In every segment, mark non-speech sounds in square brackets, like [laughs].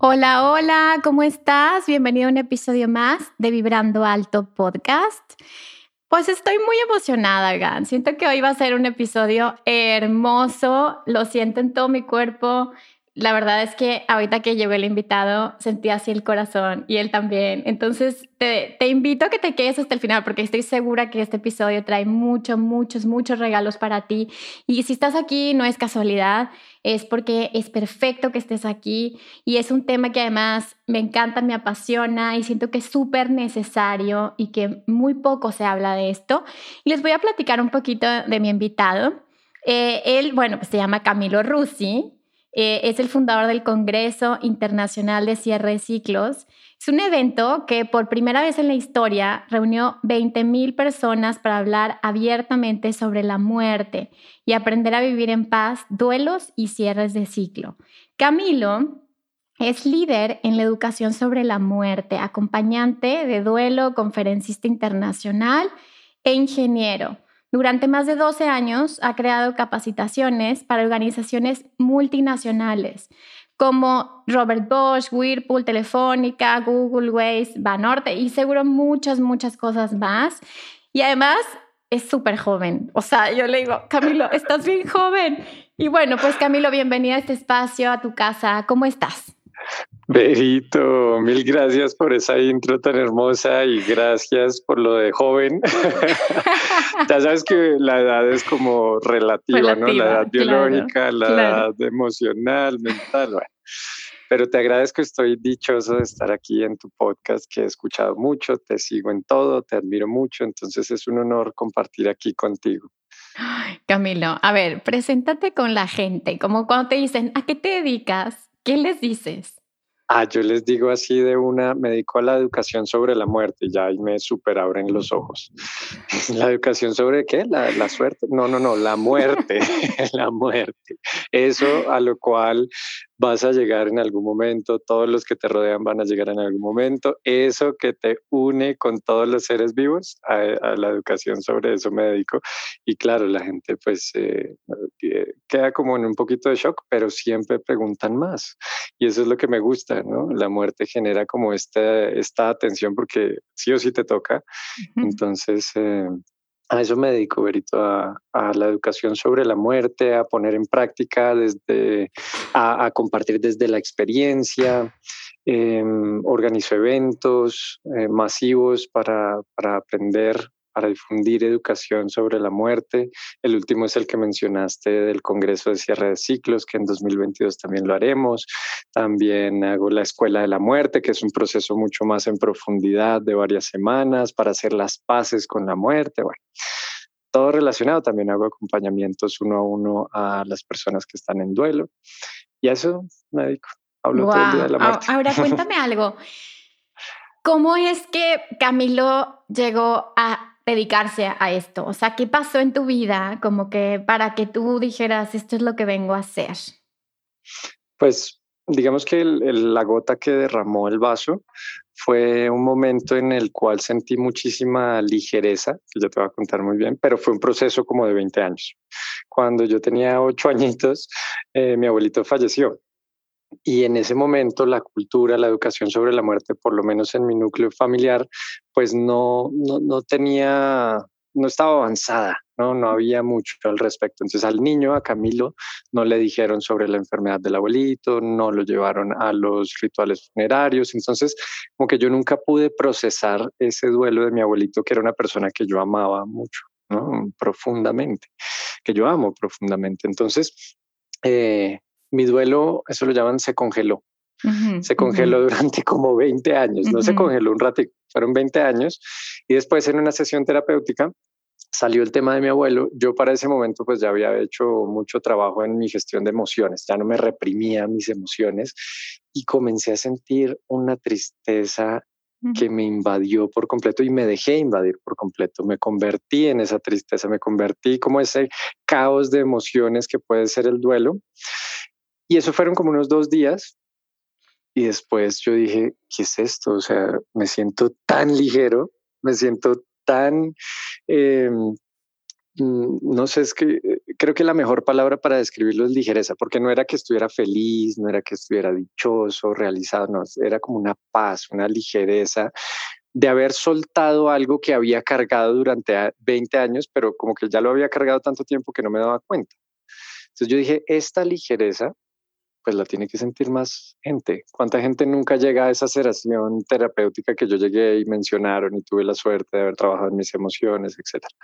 Hola, hola, ¿cómo estás? Bienvenido a un episodio más de Vibrando Alto Podcast. Pues estoy muy emocionada, Gan. Siento que hoy va a ser un episodio hermoso. Lo siento en todo mi cuerpo la verdad es que ahorita que llegó el invitado sentí así el corazón y él también. Entonces te, invito a que te quedes hasta el final porque estoy segura que este episodio trae muchos, muchos, muchos regalos para ti. Y si estás aquí no es casualidad, es porque es perfecto que estés aquí y es un tema que además me encanta, me apasiona y siento que es súper necesario y que muy poco se habla de esto. Y les voy a platicar un poquito de mi invitado. Eh, él, bueno, pues se llama Camilo Rusi eh, es el fundador del Congreso Internacional de Cierre de Ciclos. Es un evento que por primera vez en la historia reunió 20.000 personas para hablar abiertamente sobre la muerte y aprender a vivir en paz, duelos y cierres de ciclo. Camilo es líder en la educación sobre la muerte, acompañante de duelo, conferencista internacional e ingeniero. Durante más de 12 años ha creado capacitaciones para organizaciones multinacionales como Robert Bosch, Whirlpool, Telefónica, Google, Waze, Banorte y seguro muchas, muchas cosas más. Y además es súper joven. O sea, yo le digo, Camilo, estás bien joven. Y bueno, pues Camilo, bienvenida a este espacio, a tu casa. ¿Cómo estás? Berito, mil gracias por esa intro tan hermosa y gracias por lo de joven. [laughs] ya sabes que la edad es como relativa, ¿no? La edad biológica, la edad emocional, mental. Pero te agradezco, estoy dichoso de estar aquí en tu podcast que he escuchado mucho, te sigo en todo, te admiro mucho, entonces es un honor compartir aquí contigo. Camilo, a ver, preséntate con la gente, como cuando te dicen, ¿a qué te dedicas? ¿Qué les dices? Ah, yo les digo así de una, me dedico a la educación sobre la muerte, ya ahí me super abren los ojos. [laughs] ¿La educación sobre qué? La, la suerte. No, no, no, la muerte, [laughs] la muerte. Eso a lo cual vas a llegar en algún momento, todos los que te rodean van a llegar en algún momento. Eso que te une con todos los seres vivos, a, la educación sobre eso me dedico. Y claro, la gente pues eh, eh, queda como en un poquito de shock, pero siempre preguntan más. Y eso es lo que me gusta, ¿no? La muerte genera como esta, esta atención porque sí o sí te toca. Entonces... Eh, a eso me dedico, Berito, a, la educación sobre la muerte, a poner en práctica, desde, a, compartir desde la experiencia. Em, organizo eventos eh, masivos para, para aprender para difundir educación sobre la muerte. El último es el que mencionaste del Congreso de Cierre de Ciclos, que en 2022 también lo haremos. También hago la Escuela de la Muerte, que es un proceso mucho más en profundidad de varias semanas para hacer las paces con la muerte. Bueno, todo relacionado. También hago acompañamientos uno a uno a las personas que están en duelo. Y a eso me dedico. Hablo todo el día de la muerte. Ahora cuéntame [laughs] algo. ¿Cómo es que Camilo llegó a dedicarse a esto? O sea, ¿qué pasó en tu vida como que para que tú dijeras, esto es lo que vengo a hacer? Pues digamos que la gota que derramó el vaso fue un momento en el cual sentí muchísima ligereza, que yo te voy a contar muy bien, pero fue un proceso como de 20 años. Cuando yo tenía ocho añitos, eh, mi abuelito falleció y en ese momento la cultura, la educación sobre la muerte, por lo menos en mi núcleo familiar, pues no, no, no tenía no estaba avanzada, ¿no? no había mucho al respecto. Entonces al niño, a Camilo, no le dijeron sobre la enfermedad del abuelito, no lo llevaron a los rituales funerarios. Entonces, como que yo nunca pude procesar ese duelo de mi abuelito, que era una persona que yo amaba mucho, profundamente, que yo amo profundamente. Entonces, eh, mi duelo, eso lo llaman, se congeló. se congeló [laughs] durante como 20 años, no se congeló un ratito, fueron 20 años. Y después en una sesión terapéutica salió el tema de mi abuelo. Yo para ese momento pues ya había hecho mucho trabajo en mi gestión de emociones, ya no me reprimía mis emociones y comencé a sentir una tristeza que me invadió por completo y me dejé invadir por completo. Me convertí en esa tristeza, me convertí como ese caos de emociones que puede ser el duelo. Y eso fueron como unos dos días. Y después yo dije, ¿qué es esto? O sea, me siento tan ligero, me siento tan... Em, mm, no sé, es que eh, creo que la mejor palabra para describirlo es ligereza, porque no era que estuviera feliz, no era que estuviera dichoso, realizado, no, era como una paz, una ligereza de haber soltado algo que había cargado durante 20 años, pero como que ya lo había cargado tanto tiempo que no me daba cuenta. Entonces yo dije, esta ligereza pues la tiene que sentir más gente. ¿Cuánta gente nunca llega a esa seración terapéutica que yo llegué y mencionaron y tuve la suerte de haber trabajado en mis emociones, etcétera?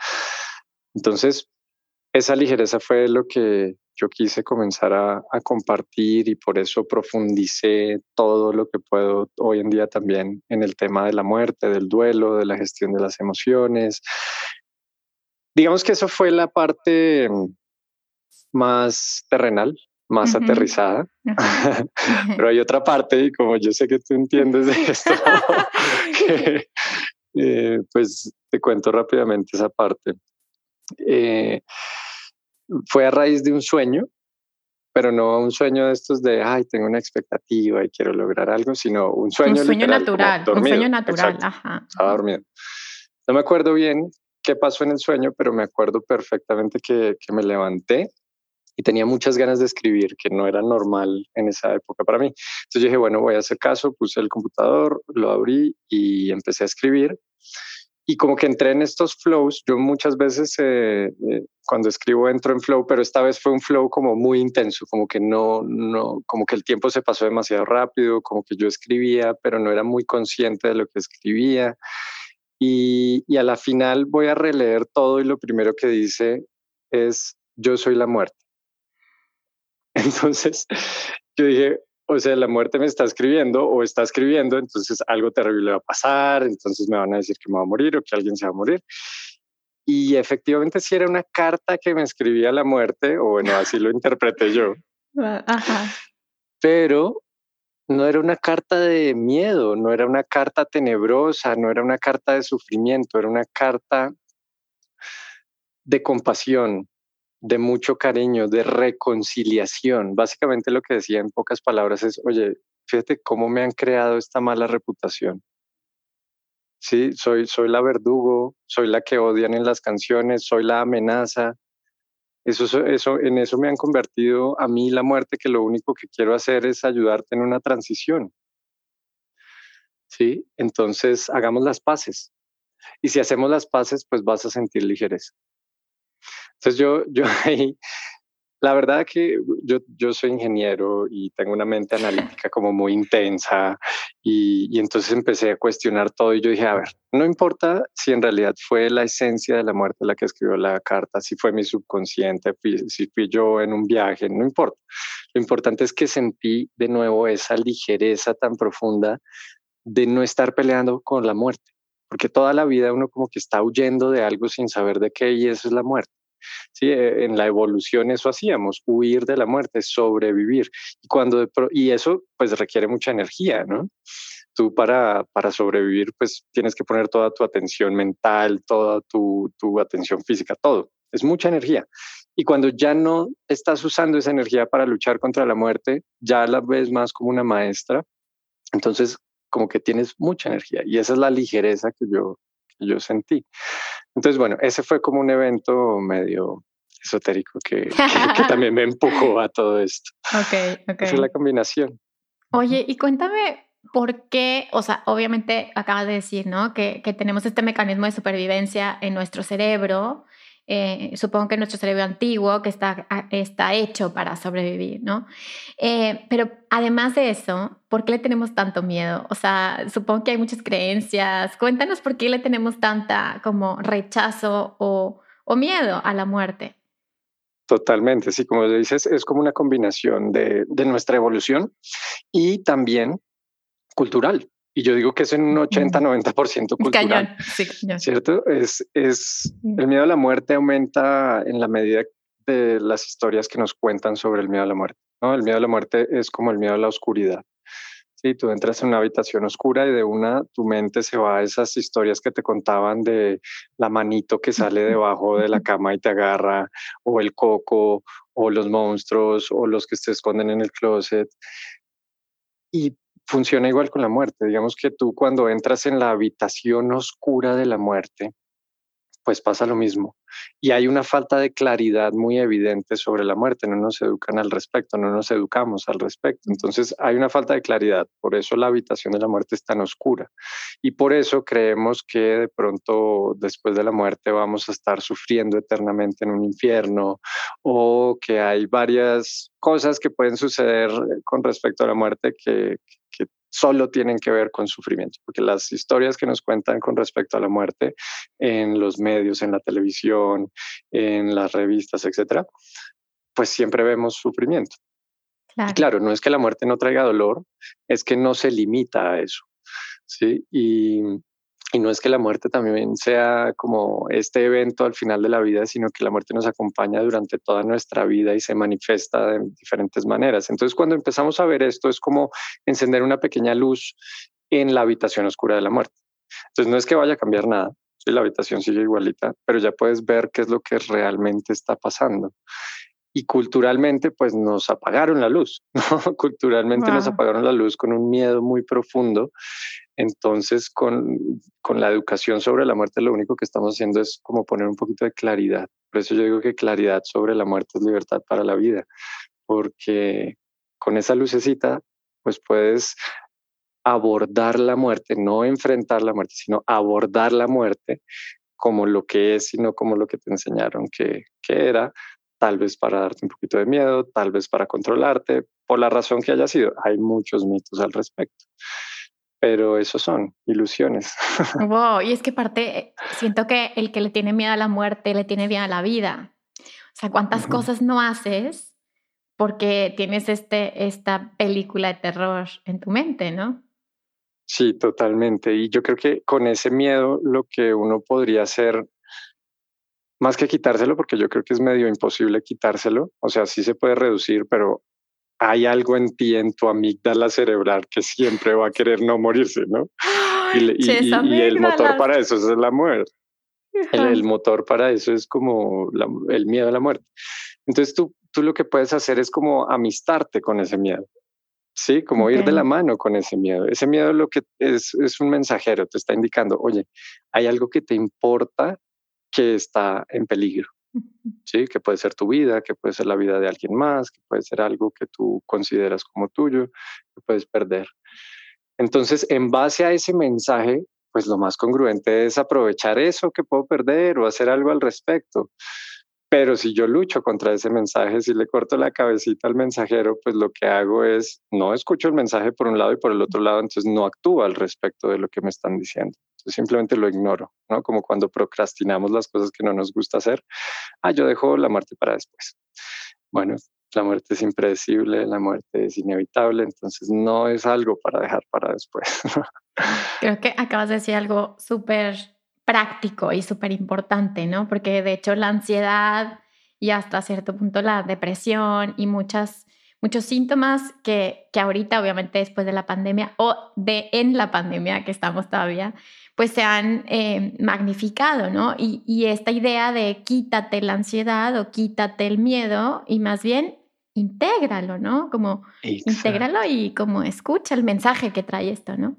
Entonces, esa ligereza fue lo que yo quise comenzar a, a, compartir y por eso profundicé todo lo que puedo hoy en día también en el tema de la muerte, del duelo, de la gestión de las emociones. Digamos que eso fue la parte más terrenal, más aterrizada. [laughs] Pero hay otra parte, y como yo sé que tú entiendes de esto, [laughs] eh, pues te cuento rápidamente esa parte. Eh, fue a raíz de un sueñño, pero no un sueño de estos de, ay, tengo una expectativa y quiero lograr algo, sino un sueño, un sueño natural, un sueño natural. Ajá. Estaba dormido. No me acuerdo bien qué pasó en el sueño, pero me acuerdo perfectamente que, que me levanté y tenía muchas ganas de escribir, que no era normal en esa época para mí. Entonces dije, bueno, voy a hacer caso, puse el computador, lo abrí y empecé a escribir. Y como que entré en estos flows, yo muchas veces eh, eh, cuando escribo entro en flow, pero esta vez fue un flow como muy intenso, como que no, no, como que el tiempo se pasó demasiado rápido, como que yo escribía, pero no era muy consciente de lo que escribía. Y, y a la final voy a releer todo y lo primero que dice es, yo soy la muerte. [laughs] Entonces yo dije, o sea, la muerte me está escribiendo o está escribiendo, entonces algo terrible va a pasar, entonces me van a decir que me va a morir o que alguien se va a morir. Y efectivamente si era una carta que me escribía la muerte, o bueno, así lo interpreté yo. [laughs] Ah, Pero no era una carta de miedo, no era una carta tenebrosa, no era una carta de sufrimiento, era una carta de compasión, de mucho cariño, de reconciliación. Básicamente lo que decía en pocas palabras es, oye, fíjate cómo me han creado esta mala reputación. Sí, soy, soy la verdugo, soy la que odian en las canciones, soy la amenaza. Eso, eso, en eso me han convertido a mí la muerte, que lo único que quiero hacer es ayudarte en una transición. Sí, entonces hagamos las paces. Y si hacemos las paces, pues vas a sentir ligereza. Entonces yo, yo [laughs] ahí, la verdad que yo, yo soy ingeniero y tengo una mente analítica como muy intensa y, y, entonces empecé a cuestionar todo y yo dije, a ver, no importa si en realidad fue la esencia de la muerte la que escribió la carta, si fue mi subconsciente, si fui yo en un viaje, no importa. Lo importante es que sentí de nuevo esa ligereza tan profunda de no estar peleando con la muerte, porque toda la vida uno como que está huyendo de algo sin saber de qué y eso es la muerte. ¿Sí? Eh, en la evolución eso hacíamos, huir de la muerte, sobrevivir. Y, cuando y eso pues requiere mucha energía, ¿no? Tú para, para sobrevivir pues tienes que poner toda tu atención mental, toda tu, tu atención física, todo. Es mucha energía. Y cuando ya no estás usando esa energía para luchar contra la muerte, ya la ves más como una maestra. Entonces, como que tienes mucha energía. Y esa es la ligereza que yo, yo sentí. Entonces, bueno, ese fue como un evento medio esotérico que, que, también me empujó a todo esto. [laughs] Ok, ok. Esa es la combinación. Oye, y cuéntame, ¿por qué? O sea, obviamente acabas de decir, ¿no? Que, que tenemos este mecanismo de supervivencia en nuestro cerebro. Eh, supongo que nuestro cerebro antiguo que está, está hecho para sobrevivir, ¿no? Eh, pero además de eso, ¿por qué le tenemos tanto miedo? O sea, supongo que hay muchas creencias. Cuéntanos por qué le tenemos tanta como rechazo o, o miedo a la muerte. Totalmente, sí, como dices, es como una combinación de, de nuestra evolución y también cultural. Y yo digo que es en un 80-90% cultural. sí, ¿Cierto? Es, es, el miedo a la muerte aumenta en la medida de las historias que nos cuentan sobre el miedo a la muerte. ¿no? El miedo a la muerte es como el miedo a la oscuridad. Sí, tú entras en una habitación oscura y de una tu mente se va a esas historias que te contaban de la manito que sale debajo de la cama y te agarra, o el coco, o los monstruos, o los que se esconden en el closet. Y funciona igual con la muerte. Digamos que tú cuando entras en la habitación oscura de la muerte, pues pasa lo mismo. Y hay una falta de claridad muy evidente sobre la muerte, no nos educan al respecto, no nos educamos al respecto. Entonces hay una falta de claridad, por eso la habitación de la muerte es tan oscura. Y por eso creemos que de pronto después de la muerte vamos a estar sufriendo eternamente en un infierno o que hay varias cosas que pueden suceder con respecto a la muerte que, que solo tienen que ver con sufrimiento, porque las historias que nos cuentan con respecto a la muerte en los medios, en la televisión, en las revistas, etcétera, pues siempre vemos sufrimiento. Claro. Y claro, no es que la muerte no traiga dolor, es que no se limita a eso. ¿sí? Y, y no es que la muerte también sea como este evento al final de la vida, sino que la muerte nos acompaña durante toda nuestra vida y se manifiesta de diferentes maneras. Entonces, cuando empezamos a ver esto, es como encender una pequeña luz en la habitación oscura de la muerte. Entonces, no es que vaya a cambiar nada, la habitación sigue igualita, pero ya puedes ver qué es lo que realmente está pasando y culturalmente pues nos apagaron la luz, [laughs] ¿no? Culturalmente nos apagaron la luz con un miedo muy profundo. Entonces con, con la educación sobre la muerte lo único que estamos haciendo es como poner un poquito de claridad. Por eso yo digo que claridad sobre la muerte es libertad para la vida, porque con esa lucecita pues puedes abordar la muerte, no enfrentar la muerte, sino abordar la muerte como lo que es, sino como lo que te enseñaron que, que era, tal vez para darte un poquito de miedo, tal vez para controlarte, por la razón que haya sido. Hay muchos mitos al respecto, pero esos son ilusiones. [laughs] Wow, y es que parte, siento que el que le tiene miedo a la muerte le tiene miedo a la vida. O sea, ¿cuántas cosas no haces porque tienes este, esta película de terror en tu mente, no? Sí, totalmente. Y yo creo que con ese miedo lo que uno podría hacer más que quitárselo, porque yo creo que es medio imposible quitárselo, o sea, sí se puede reducir, pero hay algo en ti, en tu amígdala cerebral, que siempre va a querer no morirse, ¿no? y, el motor para eso es la muerte. El, motor para eso es como el miedo a la muerte. Entonces tú, tú lo que puedes hacer es como amistarte con ese miedo. Sí, como ir de la mano con ese miedo. Ese miedo lo que es, es un mensajero, te está indicando, oye, hay algo que te importa que está en peligro. Sí, que puede ser tu vida, que puede ser la vida de alguien más, que puede ser algo que tú consideras como tuyo, que puedes perder. Entonces, en base a ese mensaje, pues lo más congruente es aprovechar eso que puedo perder o hacer algo al respecto. Pero si yo lucho contra ese mensaje, si le corto la cabecita al mensajero, pues lo que hago es no escucho el mensaje por un lado y por el otro lado, entonces no actúo al respecto de lo que me están diciendo simplemente lo ignoro, ¿no? Como cuando procrastinamos las cosas que no nos gusta hacer. Ah, yo dejo la muerte para después. Bueno, la muerte es impredecible, la muerte es inevitable, entonces no es algo para dejar para después. [laughs] Creo que acabas de decir algo súper práctico y súper importante, ¿no? Porque de hecho la ansiedad y hasta cierto punto la depresión y muchas muchos síntomas que, que ahorita, obviamente después de la pandemia o de en la pandemia que estamos todavía, pues se han eh, magnificado, ¿no? Y, y, esta idea de quítate la ansiedad o quítate el miedo y más bien intégralo, ¿no? Como intégralo y como escucha el mensaje que trae esto, ¿no?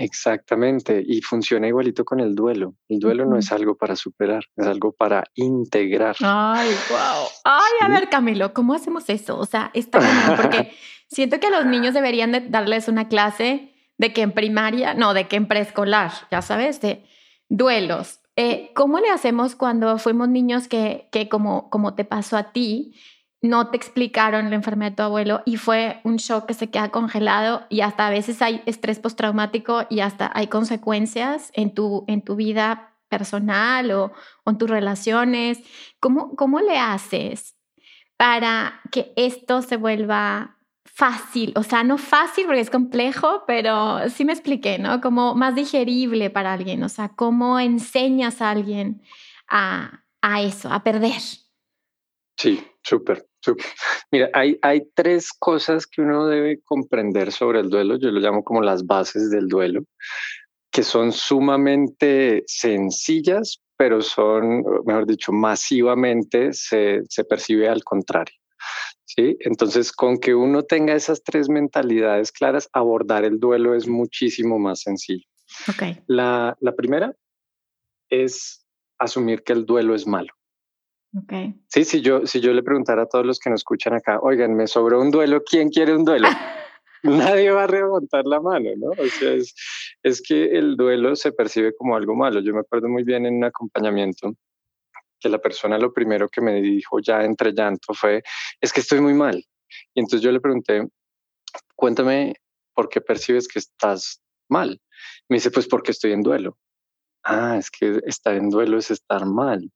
Exactamente, y funciona igualito con el duelo. El duelo no es algo para superar, es algo para integrar. Ay, wow. Ay, a ver, Camilo, ¿cómo hacemos eso? O sea, está porque [laughs] Siento que a los niños deberían de darles una clase de que en primaria, no, de que en preescolar, ya sabes, de duelos. Eh, ¿Cómo le hacemos cuando fuimos niños que, que como, como te pasó a ti, no te explicaron la enfermedad de tu abuelo y fue un shock que se queda congelado y hasta a veces hay estrés postraumático y hasta hay consecuencias en tu, en tu vida personal o, o en tus relaciones? ¿Cómo, ¿Cómo le haces para que esto se vuelva fácil, o sea, no fácil porque es complejo, pero sí me expliqué, ¿no? Como más digerible para alguien, o sea, cómo enseñas a alguien a, a eso, a perder. Sí, súper, Mira, hay, hay tres cosas que uno debe comprender sobre el duelo, yo lo llamo como las bases del duelo, que son sumamente sencillas, pero son, mejor dicho, masivamente se, se percibe al contrario. ¿sí? Entonces, con que uno tenga esas tres mentalidades claras, abordar el duelo es muchísimo más sencillo. Okay. La, la primera es asumir que el duelo es malo. Okay. Sí, si yo, si yo le preguntara a todos los que nos escuchan acá, oigan, me sobró un duelo, ¿quién quiere un duelo? [laughs] Nadie va a remontar la mano, ¿no? O sea, es, es que el duelo se percibe como algo malo. Yo me acuerdo muy bien en un acompañamiento que la persona lo primero que me dijo ya entre llanto fue, es que estoy muy mal. Y entonces yo le pregunté, cuéntame por qué percibes que estás mal. Me dice, pues porque estoy en duelo. Ah, es que estar en duelo es estar mal.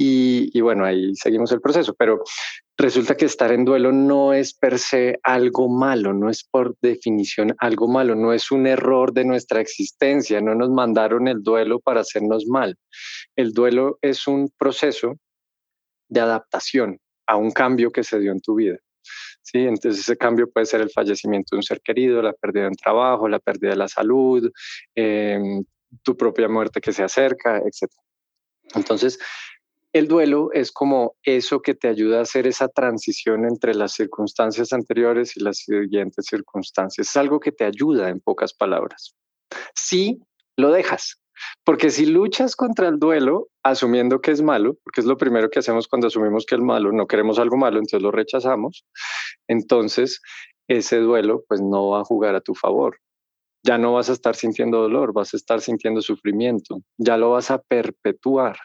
Y, bueno, ahí seguimos el proceso, pero resulta que estar en duelo no es per se algo malo, no es por definición algo malo, no es un error de nuestra existencia, no nos mandaron el duelo para hacernos mal. El duelo es un proceso de adaptación a un cambio que se dio en tu vida. Sí, entonces ese cambio puede ser el fallecimiento de un ser querido, la pérdida de un trabajo, la pérdida de la salud, eh, tu propia muerte que se acerca, etc. Entonces, el duelo es como eso que te ayuda a hacer esa transición entre las circunstancias anteriores y las siguientes circunstancias. Es algo que te ayuda en pocas palabras. Si lo dejas, porque si luchas contra el duelo asumiendo que es malo, porque es lo primero que hacemos cuando asumimos que es malo, no queremos algo malo, entonces lo rechazamos, entonces ese duelo pues no va a jugar a tu favor. Ya no vas a estar sintiendo dolor, vas a estar sintiendo sufrimiento, ya lo vas a perpetuar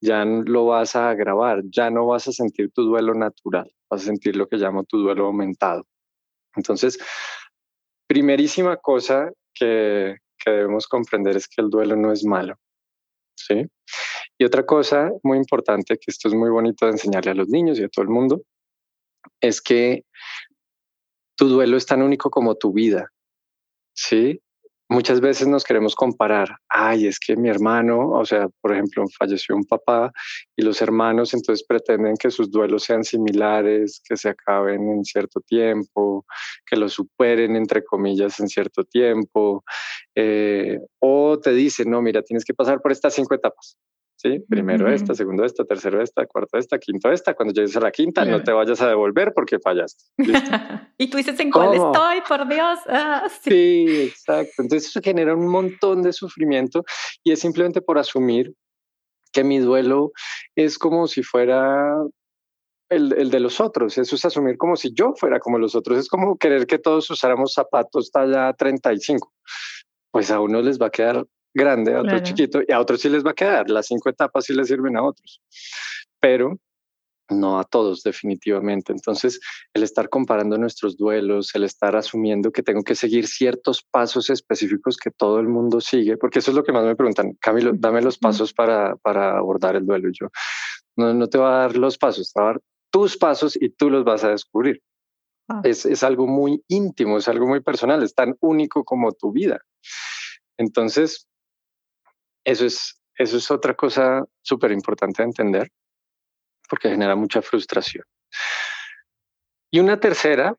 ya lo vas a agravar, ya no vas a sentir tu duelo natural, vas a sentir lo que llamo tu duelo aumentado. Entonces, primerísima cosa que, que debemos comprender es que el duelo no es malo. ¿sí? Y otra cosa muy importante, que esto es muy bonito de enseñarle a los niños y a todo el mundo, es que tu duelo es tan único como tu vida. ¿sí? Muchas veces nos queremos comparar, ay, es que mi hermano, o sea, por ejemplo, falleció un papá y los hermanos entonces pretenden que sus duelos sean similares, que se acaben en cierto tiempo, que lo superen, entre comillas, en cierto tiempo, eh, o te dicen, no, mira, tienes que pasar por estas cinco etapas. ¿Sí? Primero esta, segundo esta, tercero esta, cuarto esta, quinto esta. Cuando llegues a la quinta, no te vayas a devolver porque fallaste. [laughs] y tú dices, ¿en cuál estoy? Por Dios. [laughs] Ah, sí. sí, exacto. Entonces eso genera un montón de sufrimiento y es simplemente por asumir que mi duelo es como si fuera el, el, de los otros. Eso es asumir como si yo fuera como los otros. Es como querer que todos usáramos zapatos talla 35. Pues a uno les va a quedar grande, a otro chiquito, y a otros sí les va a quedar. Las cinco etapas sí les sirven a otros, pero no a todos definitivamente. Entonces, el estar comparando nuestros duelos, el estar asumiendo que tengo que seguir ciertos pasos específicos que todo el mundo sigue, porque eso es lo que más me preguntan, Camilo, dame los pasos para, para abordar el duelo. Yo, no, no te va a dar los pasos, te va a dar tus pasos y tú los vas a descubrir. Ah. Es, es algo muy íntimo, es algo muy personal, es tan único como tu vida. Entonces, eso es, eso es otra cosa súper importante de entender porque genera mucha frustración. Y una tercera,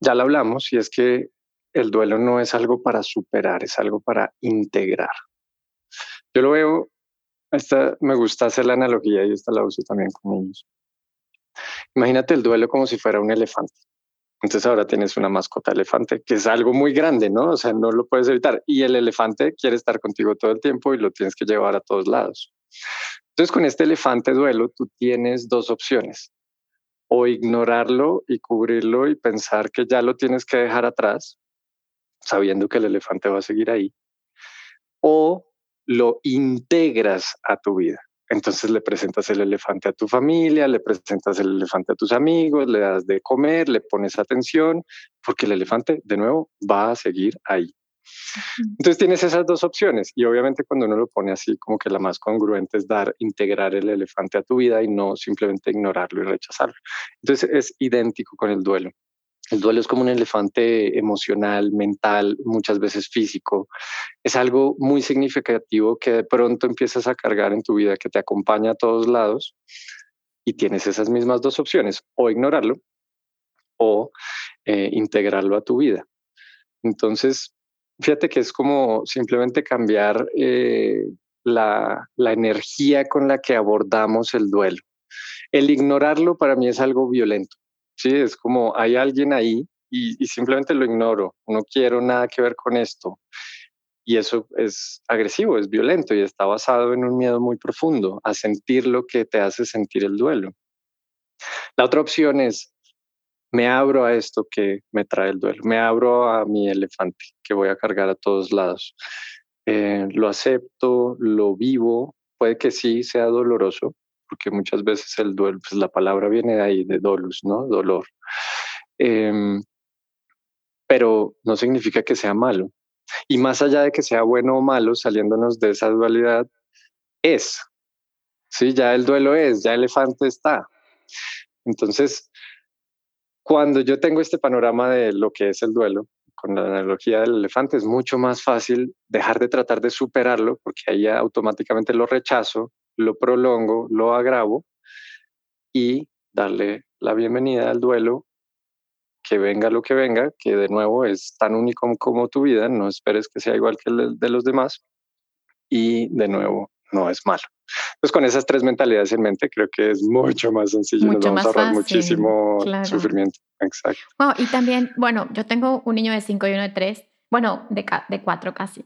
ya la hablamos, y es que el duelo no es algo para superar, es algo para integrar. Yo lo veo, esta, me gusta hacer la analogía y esta la uso también con niños. Imagínate el duelo como si fuera un elefante. Entonces ahora tienes una mascota elefante, que es algo muy grande, ¿no? O sea, no lo puedes evitar. Y el elefante quiere estar contigo todo el tiempo y lo tienes que llevar a todos lados. Entonces con este elefante duelo tú tienes dos opciones. o ignorarlo y cubrirlo y pensar que ya lo tienes que dejar atrás, sabiendo que el elefante va a seguir ahí, o lo integras a tu vida. Entonces le presentas el elefante a tu familia, le presentas el elefante a tus amigos, le das de comer, le pones atención, porque el elefante, de nuevo, va a seguir ahí. Entonces tienes esas dos opciones y obviamente cuando uno lo pone así como que la más congruente es dar, integrar el elefante a tu vida y no simplemente ignorarlo y rechazarlo. Entonces es idéntico con el duelo. El duelo es como un elefante emocional, mental, muchas veces físico. Es algo muy significativo que de pronto empiezas a cargar en tu vida, que te acompaña a todos lados y tienes esas mismas dos opciones, o ignorarlo o eh, integrarlo a tu vida. Entonces, Fíjate que es como simplemente cambiar eh, la, energía con la que abordamos el duelo. El ignorarlo para mí es algo violento. Sí, es como hay alguien ahí y, simplemente lo ignoro. No quiero nada que ver con esto. Y eso es agresivo, es violento y está basado en un miedo muy profundo a sentir lo que te hace sentir el duelo. La otra opción es me abro a esto que me trae el duelo, me abro a mi elefante que voy a cargar a todos lados. Eh, lo acepto, lo vivo, puede que sí sea doloroso, porque muchas veces el duelo, pues la palabra viene de ahí, de dolus, ¿no? Dolor. Em, pero no significa que sea malo. Y más allá de que sea bueno o malo, saliéndonos de esa dualidad, es. Sí, ya el duelo es, ya el elefante está. Entonces, cuando yo tengo este panorama de lo que es el duelo, con la analogía del elefante, es mucho más fácil dejar de tratar de superarlo, porque ahí automáticamente lo rechazo, lo prolongo, lo agravo y darle la bienvenida al duelo, que venga lo que venga, que de nuevo es tan único como tu vida, no esperes que sea igual que el de los demás y de nuevo no es malo. Entonces, con esas tres mentalidades en mente, creo que es mucho más sencillo. Nos vamos a ahorrar muchísimo sufrimiento. Exacto. y también, bueno, yo tengo un niño de cinco y uno de tres, bueno, de, de cuatro casi.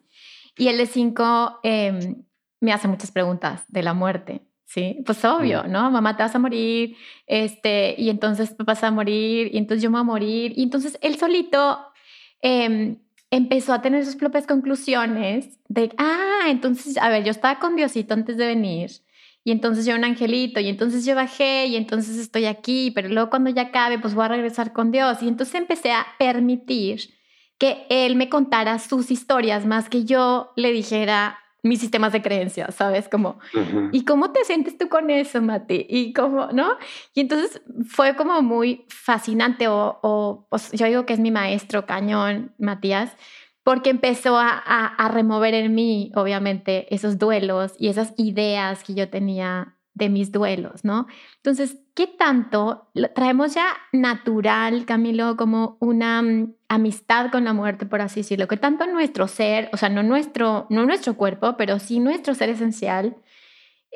Y el de cinco em, me hace muchas preguntas de la muerte. Sí, pues obvio, mm. ¿no? Mamá te vas a morir, este, y entonces vas a morir, y entonces yo me voy a morir. Y entonces él solito eh, empezó a tener sus propias conclusiones de, ah, entonces, a ver, yo estaba con Diosito antes de venir. Y entonces yo un angelito, y entonces yo bajé, y entonces estoy aquí, pero luego cuando ya acabe, pues voy a regresar con Dios. Y entonces empecé a permitir que Él me contara sus historias más que yo le dijera, mis sistemas de creencias, ¿sabes? Como, ¿y cómo te sientes tú con eso, Mati? Y cómo, ¿no? Y entonces fue como muy fascinante, o, o, yo digo que es mi maestro cañón, Matías, porque empezó a, a, remover en mí, obviamente, esos duelos y esas ideas que yo tenía de mis duelos, ¿no? Entonces, ¿qué tanto traemos ya natural, Camilo, como una mm, amistad con la muerte, por así decirlo? ¿Qué tanto nuestro ser, o sea, no nuestro, no nuestro cuerpo, pero sí nuestro ser esencial,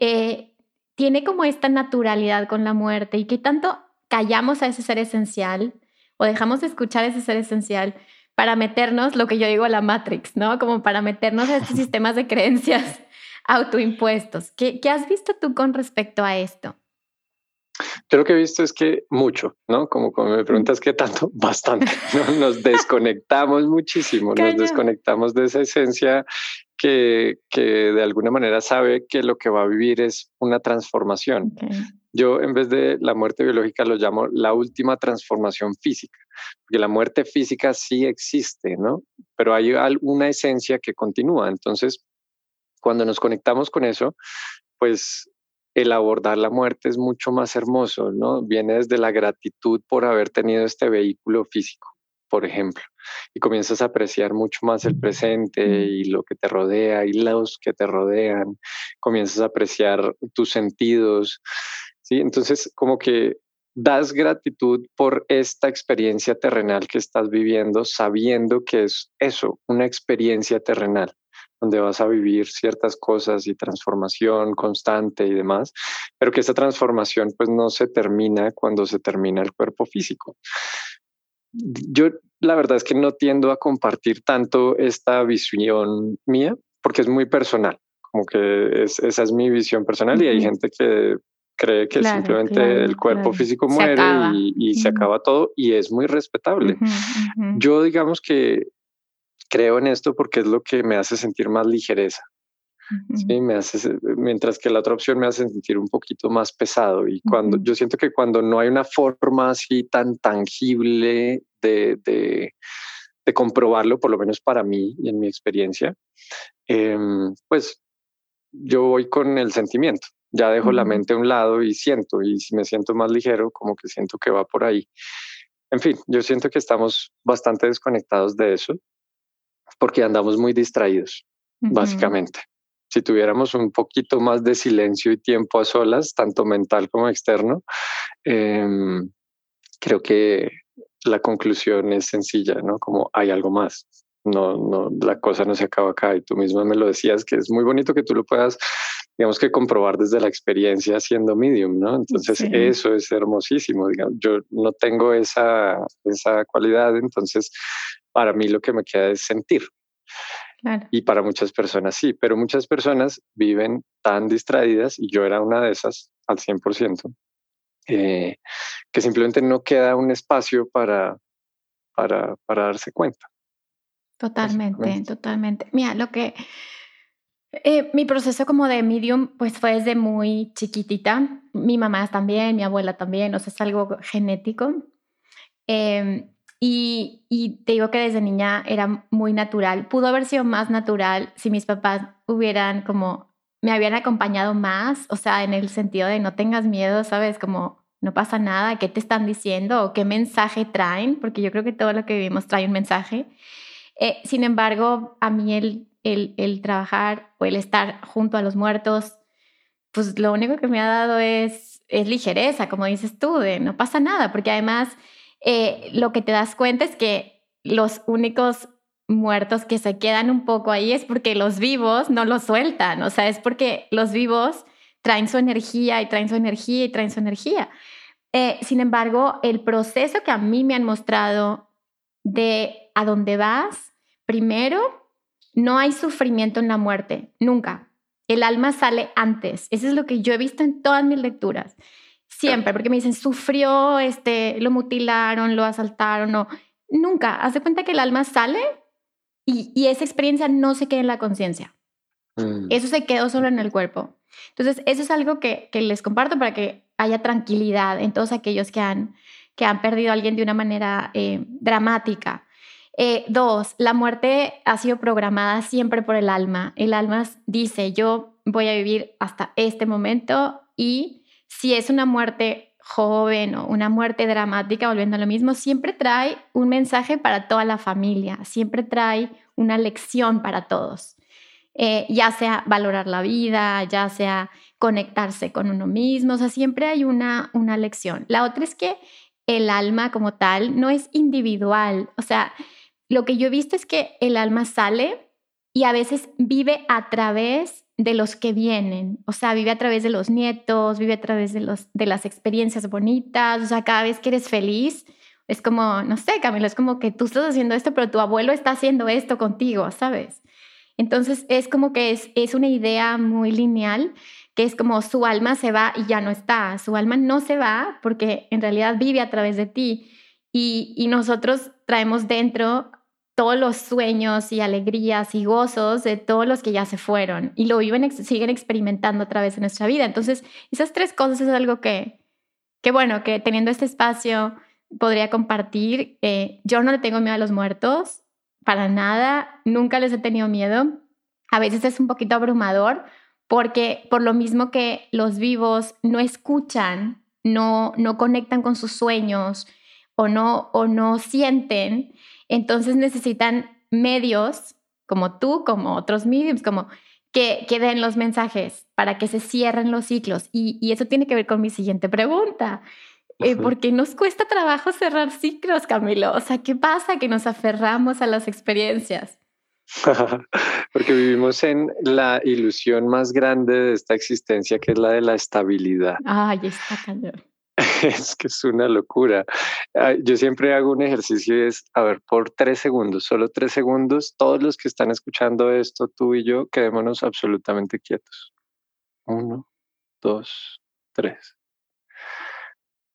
eh, tiene como esta naturalidad con la muerte? ¿Y qué tanto callamos a ese ser esencial o dejamos de escuchar a ese ser esencial? para meternos, lo que yo digo, a la Matrix, ¿no? Como para meternos a estos [laughs] sistemas de creencias autoimpuestos. ¿Qué, ¿Qué has visto tú con respecto a esto? Yo lo que he visto es que mucho, ¿no? Como cuando me preguntas qué tanto, [laughs] bastante. ¿no? Nos desconectamos muchísimo, nos desconectamos de esa esencia que, que, de alguna manera sabe que lo que va a vivir es una transformación. Yo en vez de la muerte biológica lo llamo la última transformación física, porque la muerte física sí existe, ¿no? Pero hay una esencia que continúa. Entonces, cuando nos conectamos con eso, pues el abordar la muerte es mucho más hermoso, ¿no? Viene desde la gratitud por haber tenido este vehículo físico, por ejemplo, y comienzas a apreciar mucho más el presente y lo que te rodea y los que te rodean, comienzas a apreciar tus sentidos, ¿sí? Entonces, como que das gratitud por esta experiencia terrenal que estás viviendo, sabiendo que es eso, una experiencia terrenal donde vas a vivir ciertas cosas y transformación constante y demás, pero que esa transformación pues no se termina cuando se termina el cuerpo físico. Yo la verdad es que no tiendo a compartir tanto esta visión mía porque es muy personal, como que esa es mi visión personal y hay gente que cree que simplemente el cuerpo físico muere y, se acaba todo y es muy respetable. Yo digamos que creo en esto porque es lo que me hace sentir más ligereza. Sí, me hace, mientras que la otra opción me hace sentir un poquito más pesado. Y cuando yo siento que cuando no hay una forma así tan tangible de, de, comprobarlo, por lo menos para mí y en mi experiencia, em, pues yo voy con el sentimiento. Ya dejo la mente a un lado y siento, y si me siento más ligero, como que siento que va por ahí. En fin, yo siento que estamos bastante desconectados de eso porque andamos muy distraídos, básicamente si tuviéramos un poquito más de silencio y tiempo a solas, tanto mental como externo, em, creo que la conclusión es sencilla, ¿no? Como hay algo más. No, no, la cosa no se acaba acá y tú misma me lo decías que es muy bonito que tú lo puedas, digamos que comprobar desde la experiencia siendo medium, ¿no? Entonces eso es hermosísimo, digamos, yo no tengo esa, esa cualidad, entonces para mí lo que me queda es sentir, y para muchas personas sí, pero muchas personas viven tan distraídas, y yo era una de esas al 100%, eh, que simplemente no queda un espacio para, para, para darse cuenta. Totalmente, totalmente. Mira, lo que... Eh, mi proceso como de medium pues fue desde muy chiquitita. Mi mamá también, mi abuela también, o sea, es algo genético. Eh, y, y, te digo que desde niña era muy natural. Pudo haber sido más natural si mis papás hubieran como, me habían acompañado más, o sea, en el sentido de no tengas miedo, ¿sabes? Como no pasa nada, ¿qué te están diciendo o qué mensaje traen? Porque yo creo que todo lo que vivimos trae un mensaje. Eh, sin embargo, a mí el, el, trabajar o el estar junto a los muertos, pues lo único que me ha dado es, es ligereza, como dices tú, de no pasa nada, porque además eh, lo que te das cuenta es que los únicos muertos que se quedan un poco ahí es porque los vivos no los sueltan, o sea, es porque los vivos traen su energía y traen su energía y traen su energía. Eh, sin embargo, el proceso que a mí me han mostrado de a dónde vas, primero, no hay sufrimiento en la muerte, nunca. El alma sale antes. Eso es lo que yo he visto en todas mis lecturas. Siempre, porque me dicen, sufrió, este, lo mutilaron, lo asaltaron, no. Nunca. Haz de cuenta que el alma sale y, y esa experiencia no se queda en la conciencia. Mm. Eso se quedó solo en el cuerpo. Entonces, eso es algo que, que, les comparto para que haya tranquilidad en todos aquellos que han, que han perdido a alguien de una manera eh, dramática. Eh, dos, la muerte ha sido programada siempre por el alma. El alma dice, yo voy a vivir hasta este momento y si es una muerte joven o una muerte dramática, volviendo a lo mismo, siempre trae un mensaje para toda la familia, siempre trae una lección para todos, eh, ya sea valorar la vida, ya sea conectarse con uno mismo, o sea, siempre hay una, una lección. La otra es que el alma como tal no es individual, o sea, lo que yo he visto es que el alma sale y a veces vive a través de los que vienen, o sea, vive a través de los nietos, vive a través de, los, de las experiencias bonitas, o sea, cada vez que eres feliz, es como, no sé, Camilo, es como que tú estás haciendo esto, pero tu abuelo está haciendo esto contigo, ¿sabes? Entonces es como que es, es una idea muy lineal, que es como su alma se va y ya no está, su alma no se va porque en realidad vive a través de ti. Y, y nosotros traemos dentro todos los sueños y alegrías y gozos de todos los que ya se fueron y lo viven, siguen experimentando a través de nuestra vida. Entonces, esas tres cosas es algo que, que bueno, que teniendo este espacio podría compartir. Eh, yo no le tengo miedo a los muertos, para nada, nunca les he tenido miedo. A veces es un poquito abrumador porque por lo mismo que los vivos no escuchan, no, no conectan con sus sueños o no, o no sienten, entonces necesitan medios como tú, como otros mediums, como que, que den los mensajes para que se cierren los ciclos. Y, eso tiene que ver con mi siguiente pregunta. Eh, ¿Por qué nos cuesta trabajo cerrar ciclos, Camilo? O sea, ¿qué pasa que nos aferramos a las experiencias? [laughs] Porque vivimos en la ilusión más grande de esta existencia, que es la de la estabilidad. Ay, está cañón. [laughs] es que es una locura. Yo siempre hago un ejercicio y es, a ver, por tres segundos, solo tres segundos, todos los que están escuchando esto, tú y yo, quedémonos absolutamente quietos. Uno, dos, tres.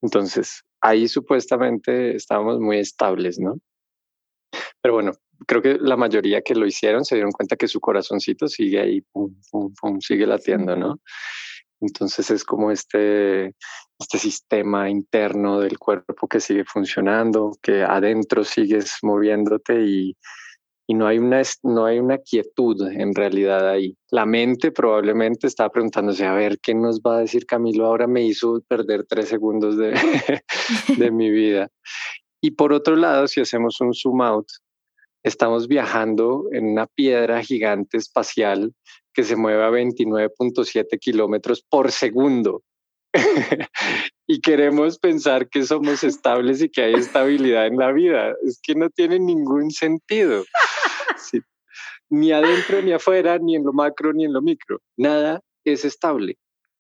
Entonces, ahí supuestamente estábamos muy estables, ¿no? Pero bueno, creo que la mayoría que lo hicieron se dieron cuenta que su corazoncito sigue ahí, pum, pum, pum, sigue latiendo, ¿no? Entonces es como este, este sistema interno del cuerpo que sigue funcionando, que adentro sigues moviéndote y, y no hay una no hay una quietud en realidad ahí. La mente probablemente está preguntándose a ver qué nos va a decir Camilo ahora me hizo perder tres segundos de, [laughs] de mi vida. Y por otro lado, si hacemos un zoom out, estamos viajando en una piedra gigante espacial que se mueve a 29.7 kilómetros por segundo. [laughs] y queremos pensar que somos estables y que hay estabilidad en la vida. Es que no tiene ningún sentido. Ni adentro, ni afuera, ni en lo macro, ni en lo micro. Nada es estable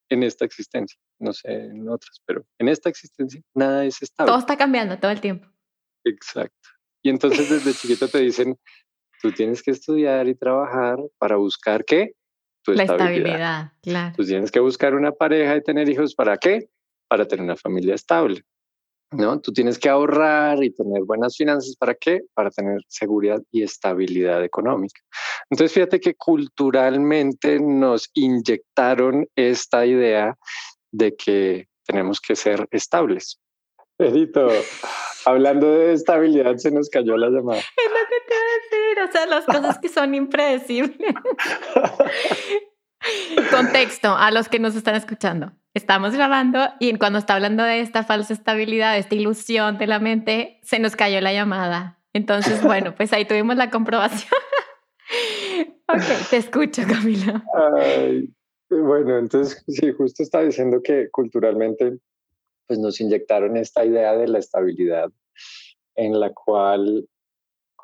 en esta existencia. No sé en otras, pero en esta existencia nada es estable. Todo está cambiando todo el tiempo. Exacto. Y entonces desde chiquito te dicen, tú tienes que estudiar y trabajar para buscar qué? Tu la estabilidad. claro. Tú tienes que buscar una pareja y tener hijos para qué? Para tener una familia estable. ¿No? Tú tienes que ahorrar y tener buenas finanzas. ¿Para qué? Para tener seguridad y estabilidad económica. Entonces, fíjate que culturalmente nos inyectaron esta idea de que tenemos que ser estables. Edito, hablando de estabilidad, se nos cayó la llamada. Es lo que te voy a decir, o sea, las cosas que son impredecibles. Contexto a los que nos están escuchando. Estamos grabando y cuando está hablando de esta falsa estabilidad, de esta ilusión de la mente, se nos cayó la llamada. Entonces, bueno, pues ahí tuvimos la comprobación. ok, te escucho, Camila. bueno, entonces, sí, justo está diciendo que culturalmente pues nos inyectaron esta idea de la estabilidad en la cual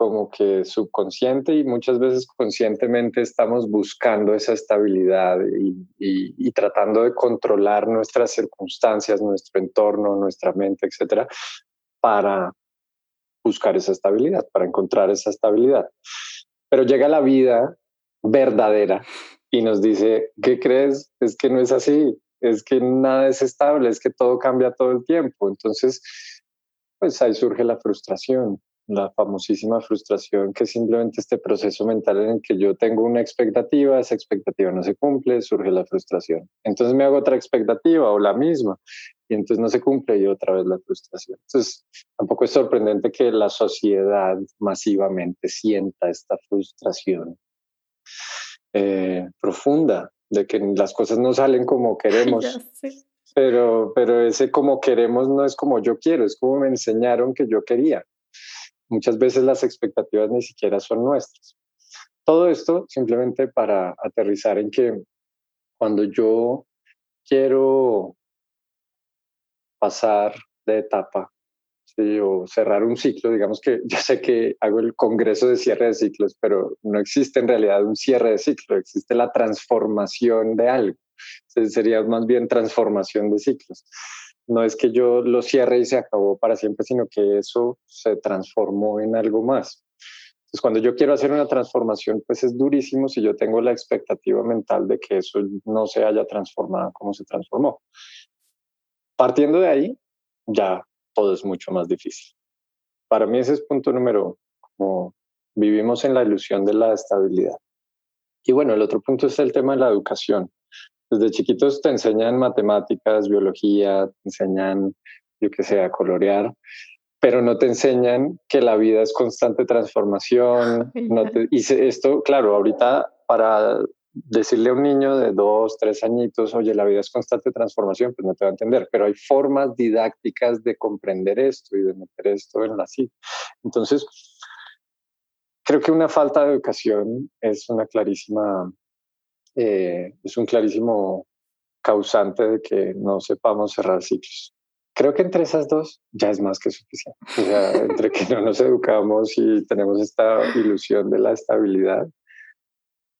como que subconsciente y muchas veces conscientemente estamos buscando esa estabilidad y, tratando de controlar nuestras circunstancias, nuestro entorno, nuestra mente, etcétera, para buscar esa estabilidad, para encontrar esa estabilidad. Pero llega la vida verdadera y nos dice, ¿qué crees? Es que no es así es que nada es estable, es que todo cambia todo el tiempo. Entonces, pues ahí surge la frustración, la famosísima frustración, que es simplemente este proceso mental en el que yo tengo una expectativa, esa expectativa no se cumple, surge la frustración. Entonces me hago otra expectativa o la misma, y entonces no se cumple y otra vez la frustración. Entonces, tampoco es sorprendente que la sociedad masivamente sienta esta frustración eh, profunda de que las cosas no salen como [laughs] queremos. Pero, pero ese como queremos no es como yo quiero, es como me enseñaron que yo quería. Muchas veces las expectativas ni siquiera son nuestras. Todo esto simplemente para aterrizar en que cuando yo quiero pasar de etapa o cerrar un ciclo, digamos que [laughs] yo sé que hago el congreso de cierre de ciclos, pero no existe en realidad un cierre de ciclo, existe la transformación de algo. sería más bien transformación de ciclos. No es que yo lo cierre y se acabó para siempre, sino que eso se transformó en algo más. Entonces, cuando yo quiero hacer una transformación, pues es durísimo si yo tengo la expectativa mental de que eso no se haya transformado como se transformó. Partiendo de ahí, ya todo es mucho más difícil. Para mí ese es punto número uno, como vivimos en la ilusión de la estabilidad. Y bueno, el otro punto es el tema de la educación. Desde chiquitos te enseñan matemáticas, biología, te enseñan, yo que sé, a colorear, pero no te enseñan que la vida es constante transformación. No y esto, claro, ahorita para decirle a un niño de dos, tres añitos, oye, la vida es constante transformación, pues no te va a entender, pero hay formas didácticas de comprender esto y de meter esto en la cita. Entonces, creo que una falta de educación es una clarísima, eh, es un clarísimo causante de que no sepamos cerrar ciclos. Creo que entre esas dos ya es más que suficiente. Entre que no nos educamos y tenemos esta ilusión de la estabilidad,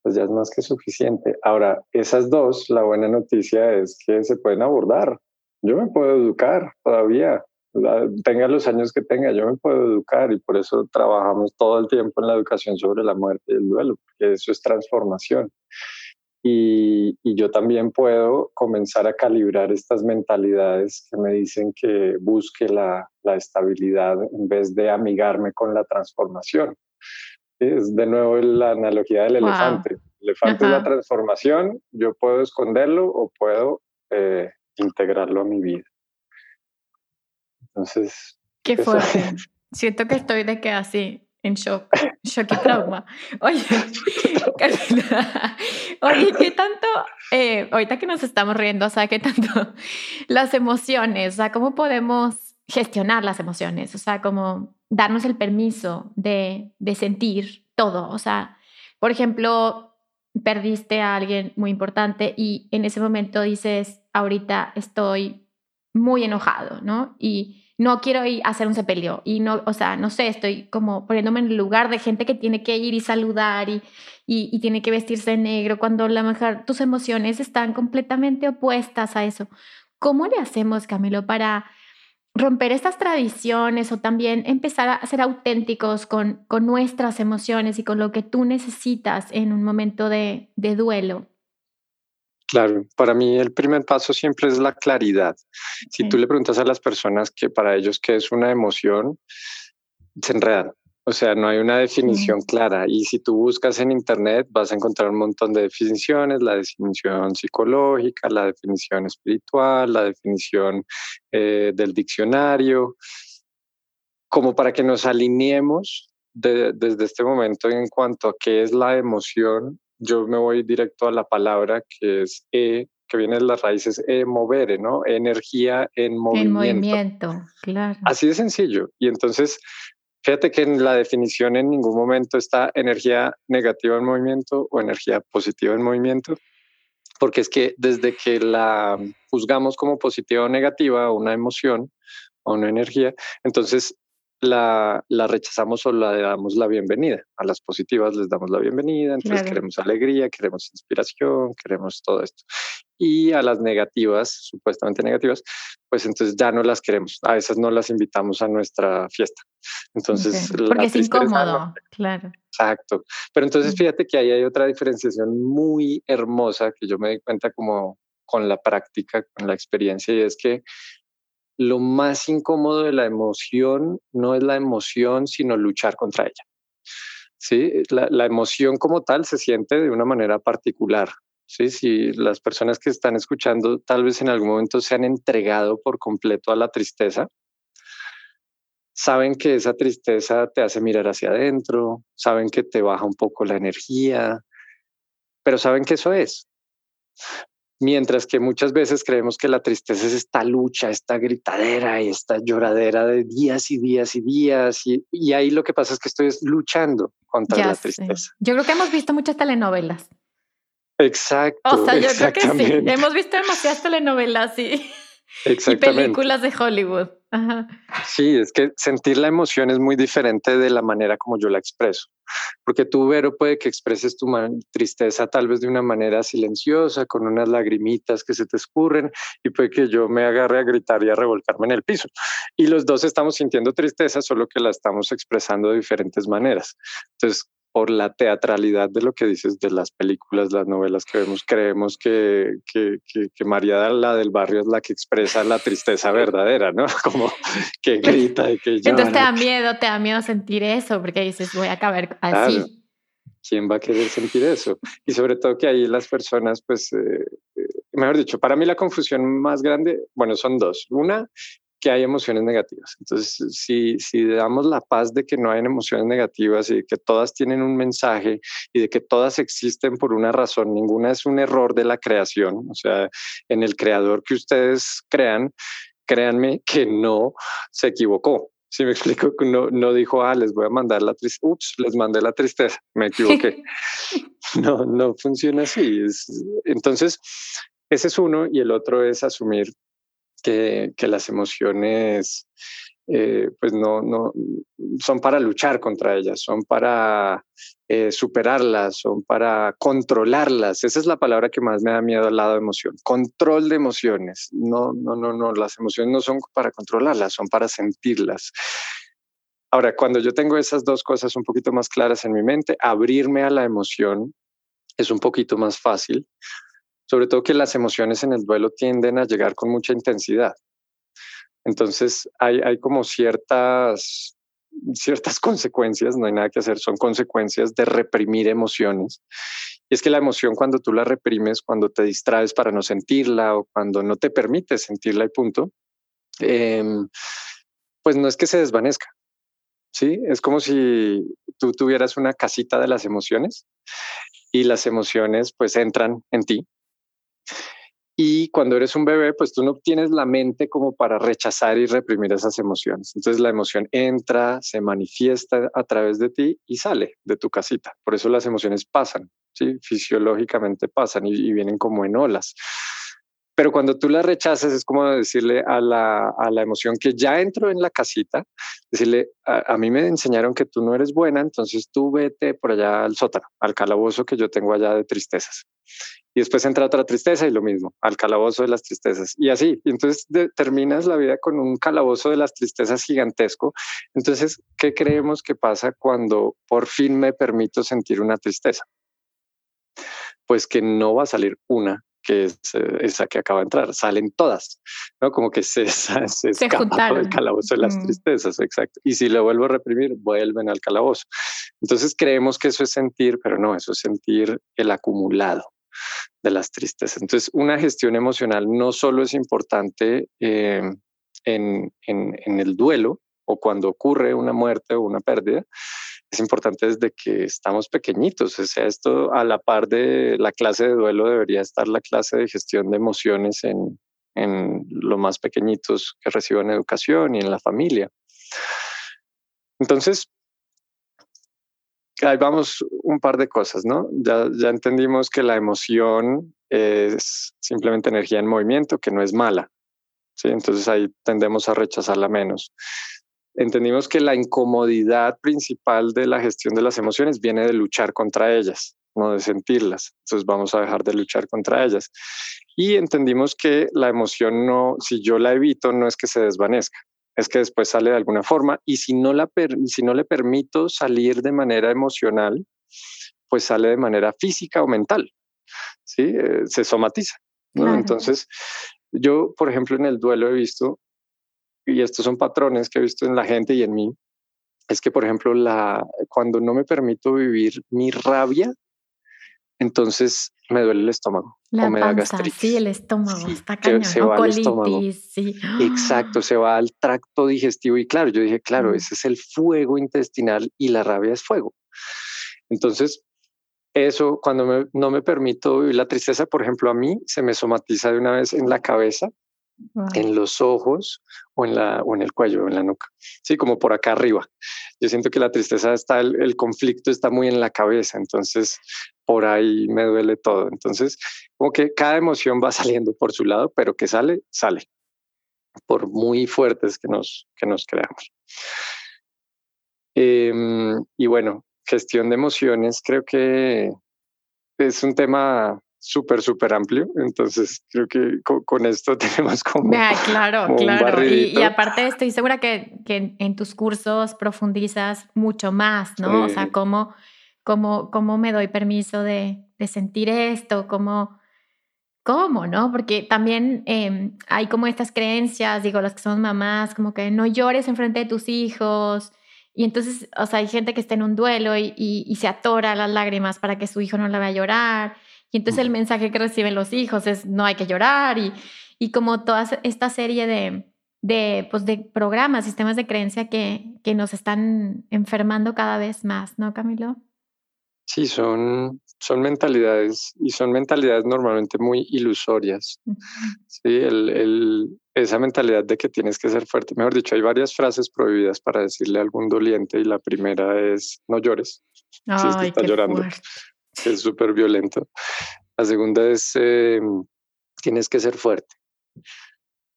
pues ya es más que suficiente. Ahora, esas dos, la buena noticia es que se pueden abordar. Yo me puedo educar todavía, tenga los años que tenga, yo me puedo educar y por eso trabajamos todo el tiempo en la educación sobre la muerte y el duelo, porque eso es transformación. Y, yo también puedo comenzar a calibrar estas mentalidades que me dicen que busque la, estabilidad en vez de amigarme con la transformación. Es de nuevo la analogía del elefante. El elefante es la transformación, yo puedo esconderlo o puedo eh, integrarlo a mi vida. Entonces... Qué fuerte. [laughs] Siento que estoy de que así, en shock, [laughs] shock y trauma. [laughs] Oye, oye, ¿qué tanto, eh, ahorita que nos estamos riendo, o sea, qué tanto las emociones, o sea, cómo podemos gestionar las emociones, o sea, cómo darnos el permiso de, de sentir todo, o sea, por ejemplo, perdiste a alguien muy importante y en ese momento dices, ahorita estoy muy enojado, ¿no? Y no quiero ir a hacer un sepelio y no, o sea, no sé, estoy como poniéndome en el lugar de gente que tiene que ir y saludar y, y, tiene que vestirse de negro cuando la mejor tus emociones están completamente opuestas a eso. ¿Cómo le hacemos, Camilo, para romper estas tradiciones o también empezar a ser auténticos con, con nuestras emociones y con lo que tú necesitas en un momento de, de duelo? Claro, para mí el primer paso siempre es la claridad. Si tú le preguntas a las personas que para ellos qué es una emoción, se enredan. O sea, no hay una definición clara. Y si tú buscas en Internet, vas a encontrar un montón de definiciones, la definición psicológica, la definición espiritual, la definición eh, del diccionario, como para que nos alineemos desde este momento en cuanto a qué es la emoción yo me voy directo a la palabra que es E, que viene de las raíces E, movere, ¿no? Energía en movimiento. En movimiento, claro. Así de sencillo. Y entonces, fíjate que en la definición en ningún momento está energía negativa en movimiento o energía positiva en movimiento, porque es que desde que la juzgamos como positiva o negativa, una emoción o una energía, entonces la, la, rechazamos o la damos la bienvenida. A las positivas les damos la bienvenida, entonces queremos alegría, queremos inspiración, queremos todo esto. Y a las negativas, supuestamente negativas, pues entonces ya no las queremos. A esas no las invitamos a nuestra fiesta. Entonces, porque es incómodo, claro. Exacto. Pero entonces fíjate que ahí hay otra diferenciación muy hermosa que yo me di cuenta como con la práctica, con la experiencia, y es que lo más incómodo de la emoción no es la emoción, sino luchar contra ella. ¿Sí? La, emoción como tal se siente de una manera particular. ¿sí? Si las personas que están escuchando tal vez en algún momento se han entregado por completo a la tristeza, saben que esa tristeza te hace mirar hacia adentro, saben que te baja un poco la energía, pero saben que eso es. Mientras que muchas veces creemos que la tristeza es esta lucha, esta gritadera y esta lloradera de días y días y días. Y, ahí lo que pasa es que estoy luchando contra la tristeza. Yo creo que hemos visto muchas telenovelas. Exacto. O sea, yo creo que sí. Hemos visto demasiadas telenovelas y, y películas de Hollywood. Sí, es que sentir la emoción es muy diferente de la manera como yo la expreso. Porque tú, Vero, puede que expreses tu tristeza tal vez de una manera silenciosa, con unas lagrimitas que se te escurren, y puede que yo me agarre a gritar y a revolcarme en el piso. Y los dos estamos sintiendo tristeza, solo que la estamos expresando de diferentes maneras. Entonces, por la teatralidad de lo que dices de las películas, las novelas que vemos, creemos que, que, que, María la del barrio es la que expresa la tristeza [laughs] verdadera, ¿no? [laughs] Como que grita y que llora. Entonces te da miedo, te da miedo sentir eso, porque dices, voy a acabar así. ¿Quién va a querer sentir eso? Y sobre todo que ahí las personas, pues, eh, eh, mejor dicho, para mí la confusión más grande, bueno, son dos. Una que hay emociones negativas. Entonces, si, si damos la paz de que no hay emociones negativas y de que todas tienen un mensaje y de que todas existen por una razón, ninguna es un error de la creación, o sea, en el creador que ustedes crean, créanme que no se equivocó. Si me explico, no, no dijo, ah, les voy a mandar la tristeza, ups, les mandé la tristeza, me equivoqué. [laughs] no, no funciona así. entonces, ese es uno y el otro es asumir que, las emociones eh, pues no, no son para luchar contra ellas, son para eh, superarlas, son para controlarlas. Esa es la palabra que más me da miedo al lado de emoción. Control de emociones. No, no, no, no. Las emociones no son para controlarlas, son para sentirlas. Ahora, cuando yo tengo esas dos cosas un poquito más claras en mi mente, abrirme a la emoción es un poquito más fácil sobre todo que las emociones en el duelo tienden a llegar con mucha intensidad. Entonces hay, hay como ciertas, ciertas consecuencias, no hay nada que hacer, son consecuencias de reprimir emociones. Y es que la emoción cuando tú la reprimes, cuando te distraes para no sentirla o cuando no te permites sentirla y punto, em, pues no es que se desvanezca. Sí, es como si tú tuvieras una casita de las emociones y las emociones pues entran en ti y cuando eres un bebé, pues tú no tienes la mente como para rechazar y reprimir esas emociones. Entonces la emoción entra, se manifiesta a través de ti y sale de tu casita. Por eso las emociones pasan, ¿sí? fisiológicamente pasan y, vienen como en olas. Pero cuando tú las rechazas es como decirle a la, a la emoción que ya entró en la casita, decirle, a, a, mí me enseñaron que tú no eres buena, entonces tú vete por allá al sótano, al calabozo que yo tengo allá de tristezas y después entra otra tristeza y lo mismo, al calabozo de las tristezas. Y así, entonces terminas la vida con un calabozo de las tristezas gigantesco. Entonces, ¿qué creemos que pasa cuando por fin me permito sentir una tristeza? Pues que no va a salir una, que es eh, esa que acaba de entrar, salen todas, ¿no? Como que se, [laughs] se, escapa del calabozo de las mm. tristezas, exacto. Y si lo vuelvo a reprimir, vuelven al calabozo. Entonces creemos que eso es sentir, pero no, eso es sentir el acumulado de las tristezas. Entonces, una gestión emocional no solo es importante eh, en, en, el duelo o cuando ocurre una muerte o una pérdida, es importante desde que estamos pequeñitos. O sea, esto a la par de la clase de duelo debería estar la clase de gestión de emociones en, en los más pequeñitos que reciban educación y en la familia. Entonces, ahí vamos un par de cosas, ¿no? Ya, ya entendimos que la emoción es simplemente energía en movimiento, que no es mala. ¿sí? Entonces ahí tendemos a rechazarla menos. Entendimos que la incomodidad principal de la gestión de las emociones viene de luchar contra ellas, no de sentirlas. Entonces vamos a dejar de luchar contra ellas. Y entendimos que la emoción no, si yo la evito, no es que se desvanezca, es que después sale de alguna forma y si no, la si no le permito salir de manera emocional, pues sale de manera física o mental, ¿sí? Eh, se somatiza. Entonces, yo, por ejemplo, en el duelo he visto, y estos son patrones que he visto en la gente y en mí, es que, por ejemplo, la, cuando no me permito vivir mi rabia, entonces me duele el estómago o me da gastritis. Sí, el estómago está cañón. Se, va al estómago. Sí. Exacto, se va al tracto digestivo y claro, yo dije, [gasps] claro, ese es el fuego intestinal y la rabia es fuego. Entonces, eso cuando no me permito vivir la tristeza, por ejemplo, a mí se me somatiza de una vez en la cabeza en los ojos o en, la, o en el cuello o en la nuca. Sí, como por acá arriba. Yo siento que la tristeza está, el, conflicto está muy en la cabeza, entonces por ahí me duele todo. Entonces, como que cada emoción va [laughs] saliendo por su lado, pero que sale, sale, por muy fuertes que nos, que nos creamos. Em, y bueno, gestión de emociones, creo que es un tema súper, súper amplio. Entonces, creo que con, esto [laughs] tenemos como. claro, claro. y, aparte, estoy segura que, que, en tus cursos profundizas mucho más, ¿no? O sea, cómo, cómo, cómo me doy permiso de, de sentir esto, cómo. ¿Cómo, no? Porque también em, hay como estas creencias, digo, las que son mamás, como que no llores en frente de tus hijos. Y entonces, o sea, hay gente que está en un duelo y, y, y se atora las lágrimas para que su hijo no la vaya a llorar. Y entonces el mensaje que reciben los hijos es no hay que llorar y, y como toda esta serie de, de, pues de programas, sistemas de creencia que, que nos están enfermando cada vez más, ¿no, Camilo? Sí, son, son mentalidades y son mentalidades normalmente muy ilusorias. Sí, el, el, esa mentalidad de que tienes que ser fuerte. Mejor dicho, hay varias frases prohibidas para decirle a algún doliente y la primera es no llores. Ay, si llorando [laughs] es súper violento. La segunda es, eh, tienes que ser fuerte.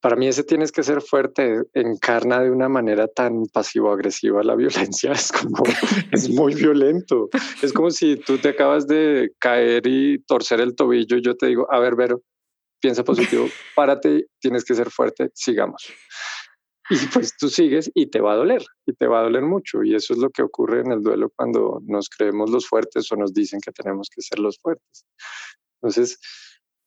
Para mí ese tienes que ser fuerte encarna de una manera tan pasivo-agresiva la [laughs] violencia. Es como, es muy violento. Es como si tú te acabas de caer y torcer el tobillo y yo te digo, a ver, Vero, piensa positivo, párate, tienes que ser fuerte, sigamos. Y pues tú sigues y te va a doler, y te va a doler mucho. Y eso es lo que ocurre en el duelo cuando nos creemos los fuertes o nos dicen que tenemos que ser los fuertes. Entonces,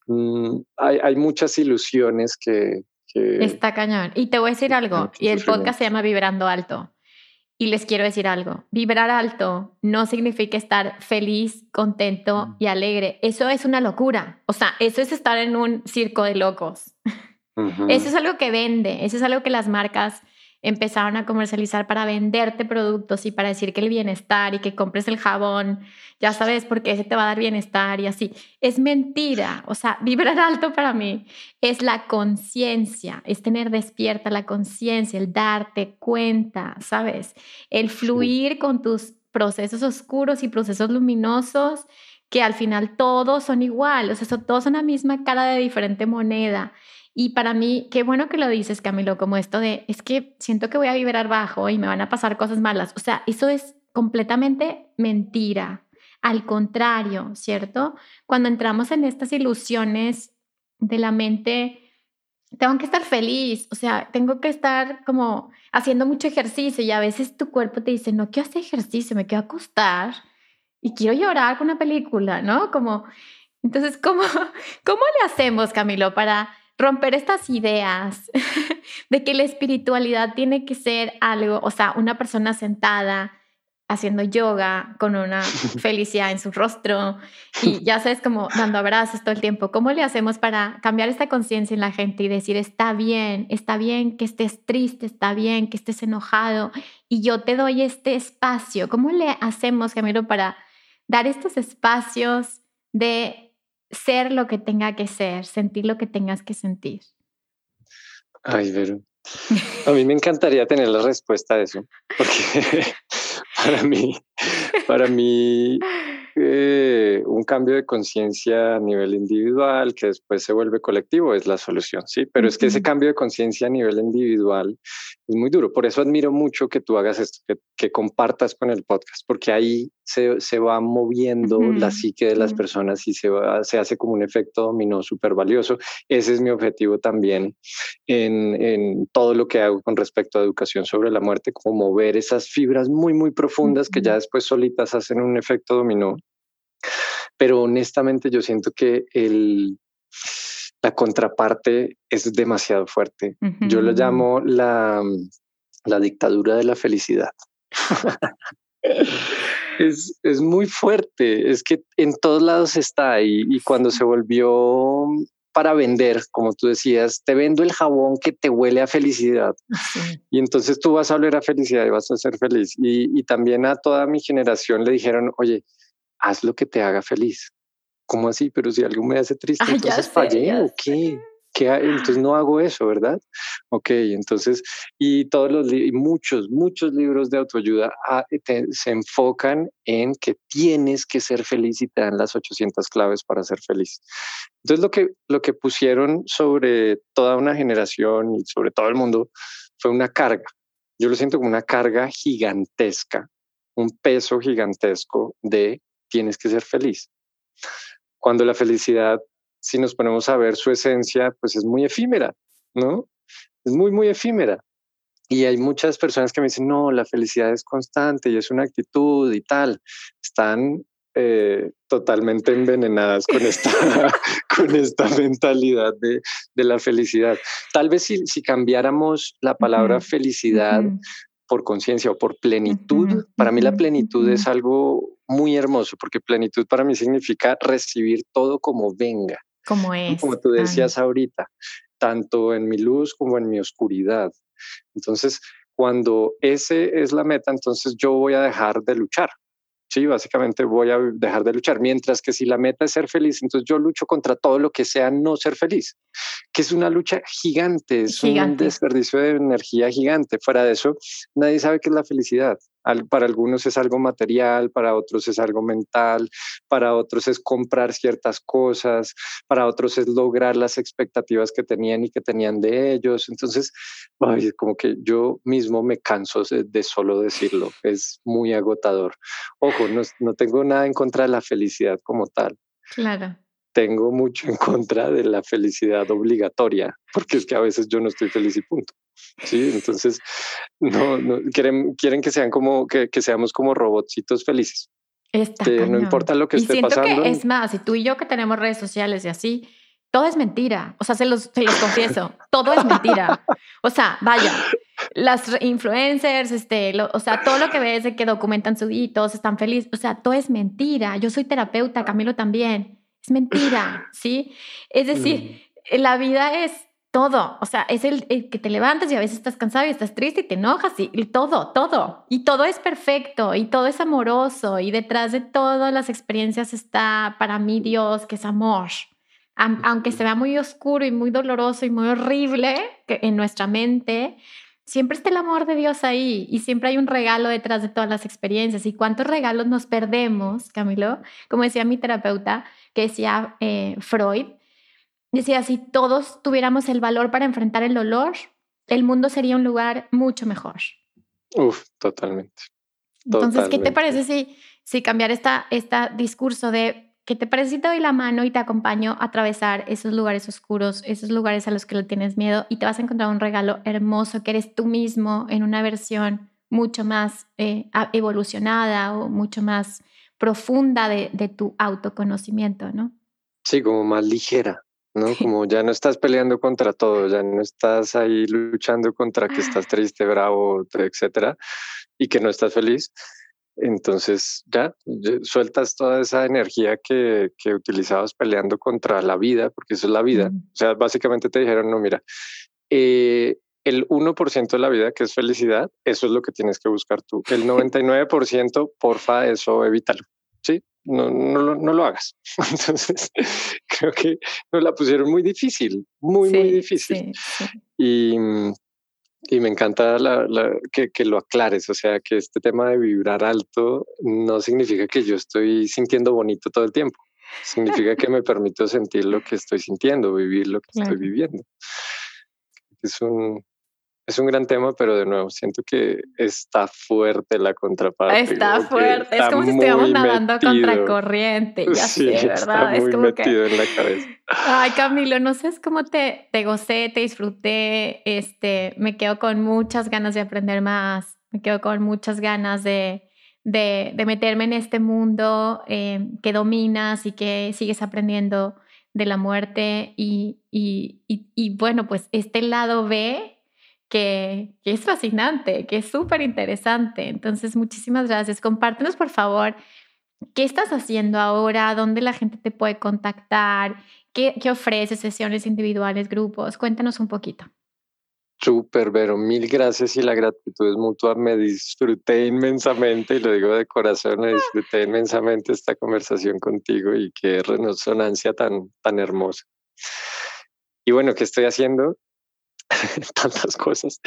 mm, hay, hay, muchas ilusiones que, que, Está cañón. Y te voy a decir algo, y el podcast se llama Vibrando Alto. Y les quiero decir algo, vibrar alto no significa estar feliz, contento mm. y alegre. Eso es una locura. O sea, eso es estar en un circo de locos. [laughs] Eso es algo que vende, eso es algo que las marcas empezaron a comercializar para venderte productos y para decir que el bienestar y que compres el jabón, ya sabes, porque ese te va a dar bienestar y así. Es mentira. O sea, [laughs] vibrar alto para mí es la conciencia, es tener despierta la conciencia, el darte cuenta, ¿sabes? El fluir con tus procesos oscuros y procesos luminosos que al final todos son igual, o sea, todos son la misma cara de diferente moneda. Y para mí, qué bueno que lo dices, Camilo, como esto de, es que siento que voy a vibrar bajo y me van a pasar cosas malas. O sea, eso es completamente mentira. Al contrario, ¿cierto? Cuando entramos en estas ilusiones de la mente, tengo que estar feliz, o sea, tengo que estar como haciendo mucho ejercicio y a veces tu cuerpo te dice, no quiero hacer ejercicio, me quiero acostar y quiero llorar con una película, ¿no? Como, entonces, ¿cómo, [laughs] cómo le hacemos, Camilo, para romper estas ideas [laughs] de que la espiritualidad tiene que ser algo, o sea, una persona sentada haciendo yoga con una [laughs] felicidad en su rostro y ya sabes como dando abrazos todo el tiempo. ¿Cómo le hacemos para cambiar esta conciencia en la gente y decir, está bien, está bien que estés triste, está bien que estés enojado y yo te doy este espacio? ¿Cómo le hacemos, Camilo, para dar estos espacios de ser lo que tenga que ser, sentir lo que tengas que sentir. Ay, pero a mí me [laughs] encantaría tener la respuesta a eso, porque [laughs] para mí, para mí eh, un cambio de conciencia a nivel individual que después se vuelve colectivo es la solución, sí, pero es que ese cambio de conciencia a nivel individual es muy duro. Por eso admiro mucho que tú hagas esto, que, compartas con el podcast, porque ahí se, se va moviendo la psique de las personas y se, se hace como un efecto dominó súper valioso. Ese es mi objetivo también en, en, todo lo que hago con respecto a educación sobre la muerte, como mover esas fibras muy, muy profundas que ya después solitas hacen un efecto dominó pero honestamente yo siento que el, la contraparte es demasiado fuerte. Yo lo llamo la, la dictadura de la felicidad. [laughs] es, es, muy fuerte, es que en todos lados está ahí y cuando se volvió para vender, como tú decías, te vendo el jabón que te huele a felicidad. Y entonces tú vas a oler a felicidad y vas a ser feliz. Y, y también a toda mi generación le dijeron, oye, haz lo que te haga feliz. ¿Cómo así? Pero si algo me hace triste, entonces fallé o qué? Entonces no hago eso, ¿verdad? Ok, entonces, y todos los, muchos, muchos libros de autoayuda ah, se enfocan en que tienes que ser feliz y te dan las 800 claves para ser feliz. Entonces lo que, lo que pusieron sobre toda una generación y sobre todo el mundo fue una carga. Yo lo siento como una carga gigantesca, un peso gigantesco de tienes que ser feliz. Cuando la felicidad, si nos ponemos a ver su esencia, pues es muy efímera, ¿no? Es muy, muy efímera. Y hay muchas personas que me dicen, no, la felicidad es constante y es una actitud y tal. Están eh, totalmente envenenadas con esta, [laughs] con esta mentalidad de, de, la felicidad. Tal vez si, si cambiáramos la palabra felicidad por conciencia o por plenitud, para mí la plenitud es algo muy hermoso, porque plenitud para mí significa recibir todo como venga. Como es. Como tú decías ahorita, tanto en mi luz como en mi oscuridad. Entonces, cuando ese es la meta, entonces yo voy a dejar de luchar. Sí, básicamente voy a dejar de luchar. Mientras que si la meta es ser feliz, entonces yo lucho contra todo lo que sea no ser feliz, que es una lucha gigante, es un desperdicio de energía gigante. Fuera de eso, nadie sabe qué es la felicidad para algunos es algo material, para otros es algo mental, para otros es comprar ciertas cosas, para otros es lograr las expectativas que tenían y que tenían de ellos. Entonces, como que yo mismo me canso de, solo decirlo, es muy agotador. Ojo, no, no tengo nada en contra de la felicidad como tal. Claro tengo mucho en contra de la felicidad obligatoria, porque es que a veces yo no estoy feliz y punto. Sí, entonces no, no quieren, quieren que sean como que, que seamos como robotcitos felices. Está no importa lo que y esté siento pasando. Que es más, y tú y yo que tenemos redes sociales y así, todo es mentira. O sea, se los, se los confieso, todo es mentira. O sea, vaya, las influencers, este, o sea, todo lo que ves de que documentan su vida y todos están felices, o sea, todo es mentira. Yo soy terapeuta, Camilo también. Es mentira, ¿sí? Es decir, mm. la vida es todo, o sea, es el, que te levantas y a veces estás cansado y estás triste y te enojas y, y, todo, todo. Y todo es perfecto y todo es amoroso y detrás de todas las experiencias está para mí Dios, que es amor aunque se vea muy oscuro y muy doloroso y muy horrible en nuestra mente, siempre está el amor de Dios ahí y siempre hay un regalo detrás de todas las experiencias. ¿Y cuántos regalos nos perdemos, Camilo? Como decía mi terapeuta, que decía eh, Freud, decía, si todos tuviéramos el valor para enfrentar el dolor, el mundo sería un lugar mucho mejor. Uf, totalmente. Entonces, ¿qué te parece si, si cambiar este esta discurso de ¿Qué te parece si te doy la mano y te acompaño a atravesar esos lugares oscuros, esos lugares a los que le tienes miedo y te vas a encontrar un regalo hermoso que eres tú mismo en una versión mucho más eh, evolucionada o mucho más profunda de, tu autoconocimiento, ¿no? Sí, como más ligera, ¿no? [laughs] Como ya no estás peleando contra todo, ya no estás ahí luchando contra que estás triste, bravo, etcétera, y que no estás feliz, entonces ya sueltas toda esa energía que, que, utilizabas peleando contra la vida, porque eso es la vida. O sea, básicamente te dijeron, no, mira, eh, el 1% de la vida, que es felicidad, eso es lo que tienes que buscar tú. El 99%, porfa, eso evítalo. Sí, no, no, no lo hagas. [laughs] Entonces, creo que nos la pusieron muy difícil, muy, muy difícil. Y y me encanta que, que, lo aclares, o sea, que este tema de vibrar alto no significa que yo estoy sintiendo bonito todo el tiempo, significa que me permito sentir lo que estoy sintiendo, vivir lo que estoy viviendo. Es un, es un gran tema, pero de nuevo, siento que está fuerte la contraparte. Está fuerte, es como si estuviéramos nadando contra corriente, ya sé, ¿verdad? Está muy es como metido en la cabeza. Ay, Camilo, no sé cómo te, te gocé, te disfruté, este, me quedo con muchas ganas de aprender más, me quedo con muchas ganas de, de, de meterme en este mundo eh, que dominas y que sigues aprendiendo de la muerte y, y, y, y bueno, pues este lado B que, es fascinante, que es súper interesante. Entonces, muchísimas gracias. Compártenos, por favor, qué estás haciendo ahora, dónde la gente te puede contactar, qué, qué ofreces, sesiones individuales, grupos. Cuéntanos un poquito. Súper, Vero, mil gracias y la gratitud es mutua. Me disfruté inmensamente y lo digo de corazón, me disfruté inmensamente esta conversación contigo y qué resonancia tan, tan hermosa. Y bueno, ¿qué estoy haciendo? [laughs] tantas cosas.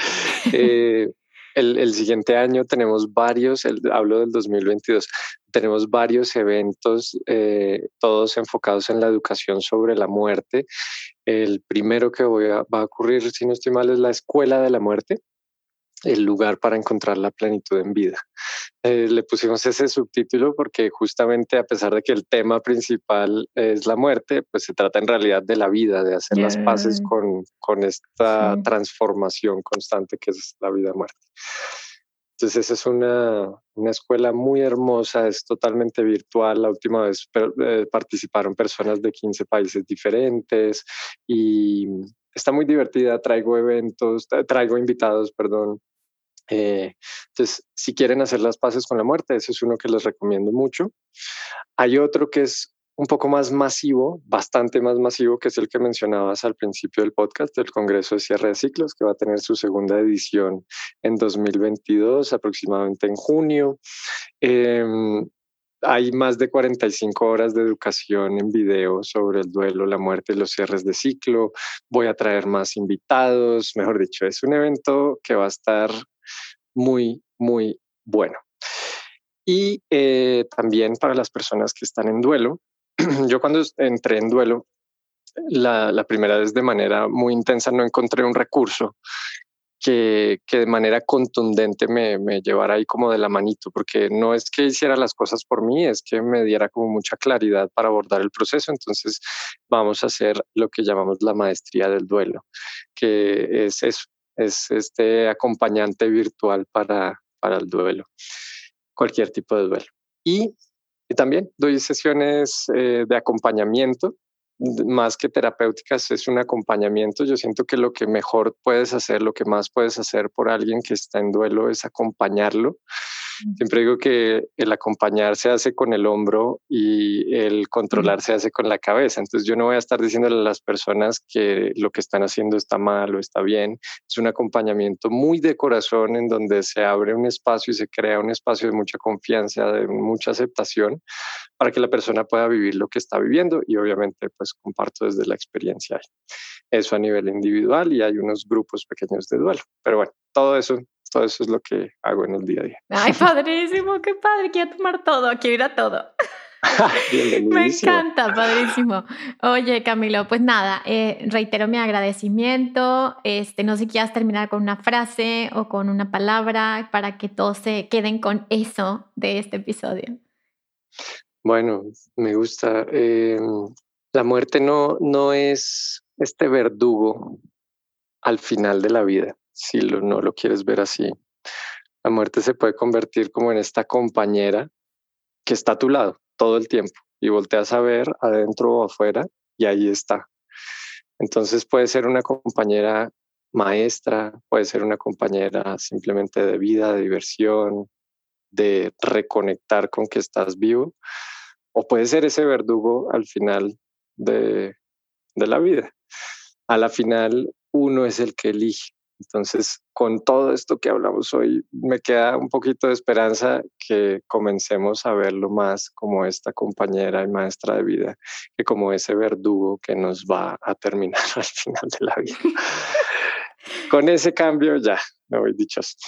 Eh, el, siguiente año tenemos varios, el, hablo del 2022, tenemos varios eventos, eh, todos enfocados en la educación sobre la muerte. El primero que voy a, va a ocurrir, si no estoy mal, es la Escuela de la Muerte el lugar para encontrar la plenitud en vida. Eh, le pusimos ese subtítulo porque justamente a pesar de que el tema principal es la muerte, pues se trata en realidad de la vida, de hacer las paces con, con esta transformación constante que es la vida-muerte. Entonces esa es una, una, escuela muy hermosa, es totalmente virtual. La última vez eh, participaron personas de 15 países diferentes y está muy divertida. Traigo eventos, traigo invitados, perdón, eh, entonces, si quieren hacer las paces con la muerte, ese es uno que les recomiendo mucho. Hay otro que es un poco más masivo, bastante más masivo, que es el que mencionabas al principio del podcast, del Congreso de Cierre de Ciclos, que va a tener su segunda edición en 2022, aproximadamente en junio. Em, hay más de 45 horas de educación en video sobre el duelo, la muerte y los cierres de ciclo. Voy a traer más invitados, mejor dicho, es un evento que va a estar muy, muy bueno. Y eh, también para las personas que están en duelo, [clears throat] yo cuando entré en duelo, la, primera vez de manera muy intensa no encontré un recurso que, que de manera contundente me, me, llevara ahí como de la manito, porque no es que hiciera las cosas por mí, es que me diera como mucha claridad para abordar el proceso. Entonces vamos a hacer lo que llamamos la maestría del duelo, que es eso, es este acompañante virtual para, para el duelo, cualquier tipo de duelo. Y, también doy sesiones eh, de acompañamiento más que terapéuticas, es un acompañamiento. Yo siento que lo que mejor puedes hacer, lo que más puedes hacer por alguien que está en duelo es acompañarlo Siempre digo que el acompañar se hace con el hombro y el controlar se hace con la cabeza. Entonces yo no voy a estar diciéndole a las personas que lo que están haciendo está mal o está bien. Es un acompañamiento muy de corazón en donde se abre un espacio y se crea un espacio de mucha confianza, de mucha aceptación para que la persona pueda vivir lo que está viviendo y obviamente pues comparto desde la experiencia eso a nivel individual y hay unos grupos pequeños de duelo. Pero bueno, todo eso todo eso es lo que hago en el día a día. Ay, padrísimo, qué padre, quiero tomar todo, quiero ir a todo. [laughs] Me encanta, padrísimo. Oye, Camilo, pues nada, eh, reitero mi agradecimiento. Este, no sé si quieras terminar con una frase o con una palabra para que todos se queden con eso de este episodio. Bueno, me gusta. Em, la muerte no, no es este verdugo al final de la vida si no lo quieres ver así. La muerte se puede convertir como en esta compañera que está a tu lado todo el tiempo y volteas a ver adentro o afuera y ahí está. Entonces puede ser una compañera maestra, puede ser una compañera simplemente de vida, de diversión, de reconectar con que estás vivo, o puede ser ese verdugo al final de, de la vida. A la final uno es el que elige entonces, con todo esto que hablamos hoy, me queda un poquito de esperanza que comencemos a verlo más como esta compañera y maestra de vida, que como ese verdugo que nos va a terminar [laughs] al final de la vida. con ese cambio ya, me voy dichos. [laughs]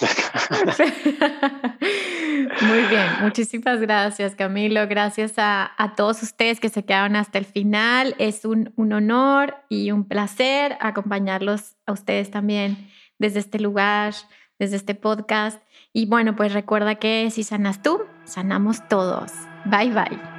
Muy bien, muchísimas gracias Camilo, gracias a, a, todos ustedes que se quedaron hasta el final. Es un, un honor y un placer acompañarlos a ustedes también desde este lugar, desde este podcast. Y bueno, pues recuerda que si sanas tú, sanamos todos. Bye bye.